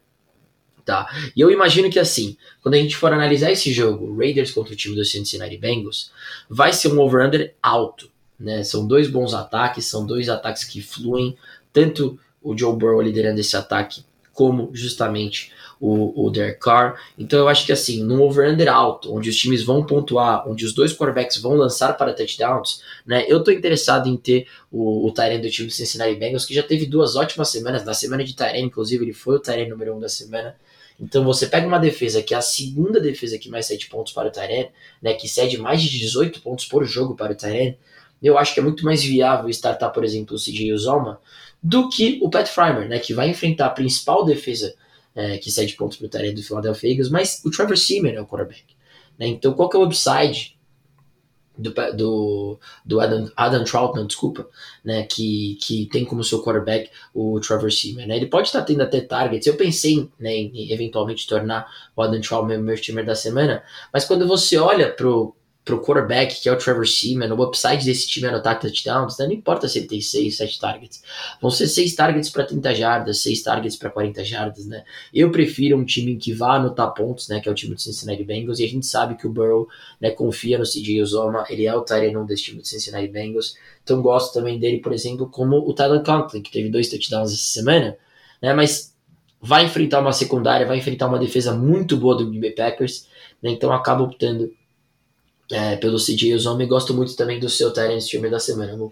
Tá? E eu imagino que assim, quando a gente for analisar esse jogo, Raiders contra o time do Cincinnati Bengals, vai ser um over-under alto. Né? São dois bons ataques, são dois ataques que fluem, tanto o Joe Burrow liderando esse ataque, como justamente o, o Derek Carr. Então eu acho que assim, num over-under alto, onde os times vão pontuar, onde os dois quarterbacks vão lançar para touchdowns, né? Eu tô interessado em ter o, o do time do Cincinnati Bengals, que já teve duas ótimas semanas. Na semana de Tyrene, inclusive, ele foi o Tyrene número um da semana. Então você pega uma defesa que é a segunda defesa que mais cede pontos para o Tyrene, né? Que cede mais de 18 pontos por jogo para o Tyrene. Eu acho que é muito mais viável startar, por exemplo, o CJ Uzoma do que o Pat Frymer, né, que vai enfrentar a principal defesa é, que cede pontos para o Tyrene do Philadelphia Eagles, mas o Trevor Seaman é o quarterback. Né, então, qual que é o upside do, do, do Adam, Adam Troutman, desculpa, né, que, que tem como seu quarterback o Trevor Seaman. Né? Ele pode estar tendo até targets. Eu pensei né, em eventualmente tornar o Adam Troutman meu timer da semana, mas quando você olha pro pro quarterback, que é o Trevor Seaman, o upside desse time é anotar touchdowns, né? não importa se ele tem 6, 7 targets. Vão ser 6 targets para 30 jardas, 6 targets para 40 jardas, né? Eu prefiro um time que vá anotar pontos, né? Que é o time do Cincinnati Bengals, e a gente sabe que o Burrow né, confia no CJ Uzoma, ele é o Tyrene desse time do Cincinnati Bengals, então gosto também dele, por exemplo, como o Tyler Conklin, que teve dois touchdowns essa semana, né? Mas vai enfrentar uma secundária, vai enfrentar uma defesa muito boa do Green Bay Packers, né? Então acaba optando é, pelo CJ Uzoma e gosto muito também do seu Tyrant time da semana, amor.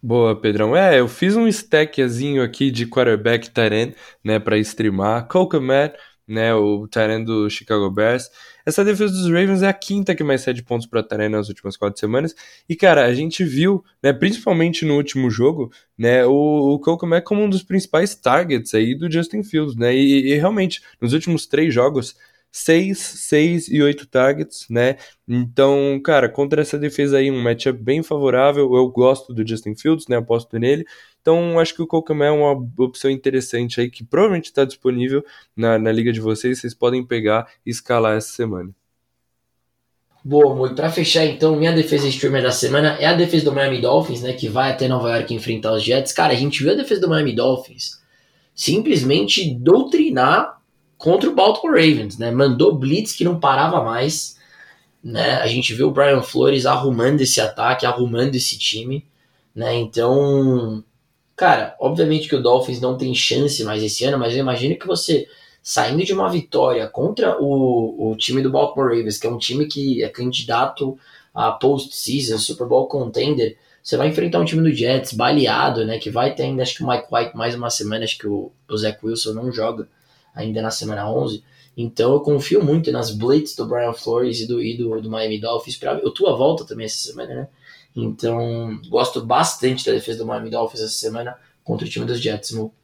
Boa, Pedrão. É, eu fiz um stackzinho aqui de quarterback Tyrant, né, para streamar. Kokomet, né, o Tyrant do Chicago Bears. Essa defesa dos Ravens é a quinta que mais cede pontos para Tyrant nas últimas quatro semanas. E, cara, a gente viu, né, principalmente no último jogo, né, o, o Kokomet como um dos principais targets aí do Justin Fields, né, e, e realmente, nos últimos três jogos, 6, 6 e 8 targets, né? Então, cara, contra essa defesa aí, um matchup bem favorável. Eu gosto do Justin Fields, né? Aposto nele. Então, acho que o Kokamé é uma opção interessante aí, que provavelmente está disponível na, na liga de vocês. Vocês podem pegar e escalar essa semana. Boa, muito. Para fechar, então, minha defesa streamer da semana é a defesa do Miami Dolphins, né? Que vai até Nova York enfrentar os Jets. Cara, a gente viu a defesa do Miami Dolphins simplesmente doutrinar contra o Baltimore Ravens, né? Mandou blitz que não parava mais, né? A gente viu o Brian Flores arrumando esse ataque, arrumando esse time, né? Então, cara, obviamente que o Dolphins não tem chance mais esse ano, mas eu imagino que você saindo de uma vitória contra o, o time do Baltimore Ravens, que é um time que é candidato a postseason, Super Bowl contender, você vai enfrentar um time do Jets baleado, né? Que vai ter ainda, acho que o Mike White mais uma semana, acho que o, o Zach Wilson não joga ainda na semana 11. Então eu confio muito nas blitz do Brian Flores e do, e do, do Miami Dolphins. Pra, eu tô a volta também essa semana, né? Então gosto bastante da defesa do Miami Dolphins essa semana contra o time dos Jets. Mo.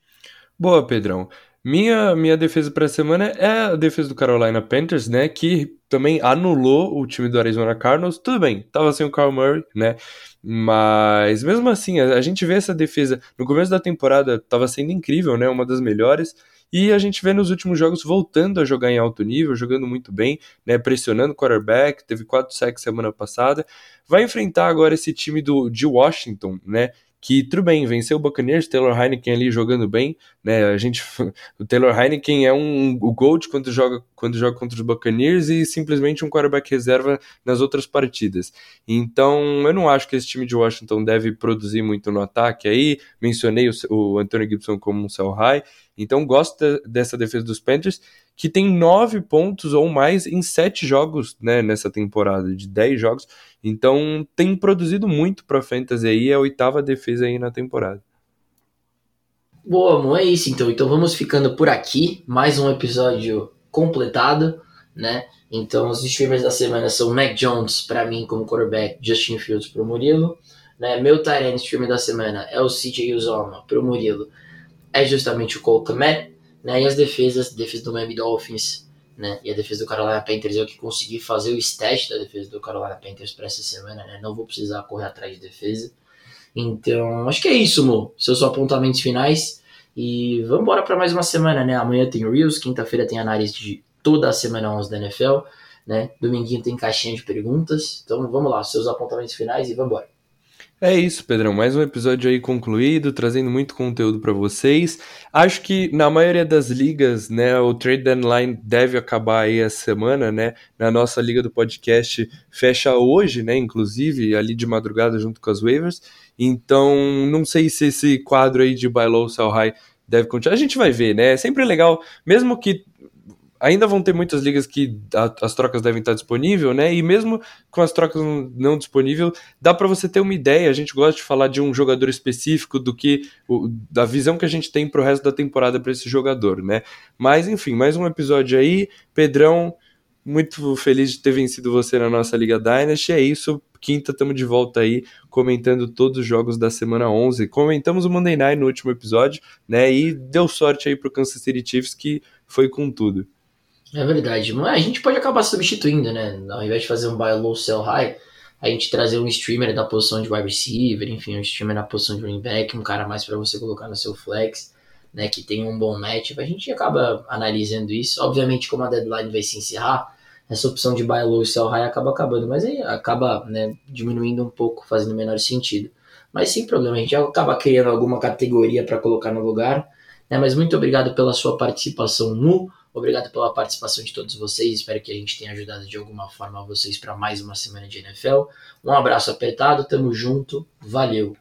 Boa, Pedrão. Minha, minha defesa para a semana é a defesa do Carolina Panthers, né? Que também anulou o time do Arizona Cardinals. Tudo bem, tava sem o Kyle Murray, né? Mas mesmo assim, a, a gente vê essa defesa no começo da temporada tava sendo incrível, né? Uma das melhores. E a gente vê nos últimos jogos voltando a jogar em alto nível, jogando muito bem, né, pressionando o quarterback, teve quatro sacks semana passada. Vai enfrentar agora esse time do, de Washington, né, que tudo bem, venceu o Buccaneers, Taylor Heineken ali jogando bem, né? A gente, o Taylor Heineken é um o Gold quando joga quando joga contra os Buccaneers e simplesmente um quarterback reserva nas outras partidas. Então, eu não acho que esse time de Washington deve produzir muito no ataque aí. Mencionei o, o Anthony Gibson como um sell high, então gosto de, dessa defesa dos Panthers que tem nove pontos ou mais em sete jogos né, nessa temporada, de dez jogos. Então tem produzido muito para Fantasy aí, é a oitava defesa aí na temporada. Boa, amor, é isso então. Então vamos ficando por aqui. Mais um episódio completado. né? Então os streamers da semana são Mac Jones para mim como quarterback, Justin Fields para o Murilo, né? Meu Tyrant streamer da semana é o CJ Uzoma para o Murilo, é justamente o Cole Kmet, né? E as defesas, defesa do Miami Dolphins, né? E a defesa do Carolina Panthers eu que consegui fazer o stat da defesa do Carolina Panthers para essa semana, né? Não vou precisar correr atrás de defesa. Então, acho que é isso, Mo. Seus apontamentos finais. E vamos embora para mais uma semana, né? Amanhã tem Reels, quinta-feira tem análise de toda a semana 11 da NFL, né? Dominguinho tem caixinha de perguntas. Então vamos lá, seus apontamentos finais e vamos embora. É isso, Pedrão. Mais um episódio aí concluído, trazendo muito conteúdo para vocês. Acho que na maioria das ligas, né, o trade deadline deve acabar aí essa semana, né? Na nossa liga do podcast fecha hoje, né, inclusive ali de madrugada junto com as waivers. Então, não sei se esse quadro aí de buy low, sell high deve continuar. A gente vai ver, né? É sempre legal, mesmo que ainda vão ter muitas ligas que a, as trocas devem estar disponíveis, né? E mesmo com as trocas não disponíveis, dá para você ter uma ideia. A gente gosta de falar de um jogador específico do que o, da visão que a gente tem para o resto da temporada para esse jogador, né? Mas enfim, mais um episódio aí, Pedrão. Muito feliz de ter vencido você na nossa Liga Dynasty. É isso. Quinta, estamos de volta aí comentando todos os jogos da semana 11. Comentamos o Monday Night no último episódio, né? E deu sorte aí pro Kansas City Chiefs que foi com tudo. É verdade. Mas a gente pode acabar substituindo, né? Ao invés de fazer um buy low, sell high, a gente trazer um streamer da posição de wide receiver, enfim, um streamer na posição de running back, um cara mais para você colocar no seu flex, né? Que tem um bom match. A gente acaba analisando isso. Obviamente, como a deadline vai se encerrar, essa opção de buy low e sell high acaba acabando, mas aí acaba né, diminuindo um pouco, fazendo menor sentido. Mas sem problema, a gente acaba criando alguma categoria para colocar no lugar. Né? Mas muito obrigado pela sua participação no Obrigado pela participação de todos vocês. Espero que a gente tenha ajudado de alguma forma vocês para mais uma semana de NFL. Um abraço apertado, tamo junto, valeu!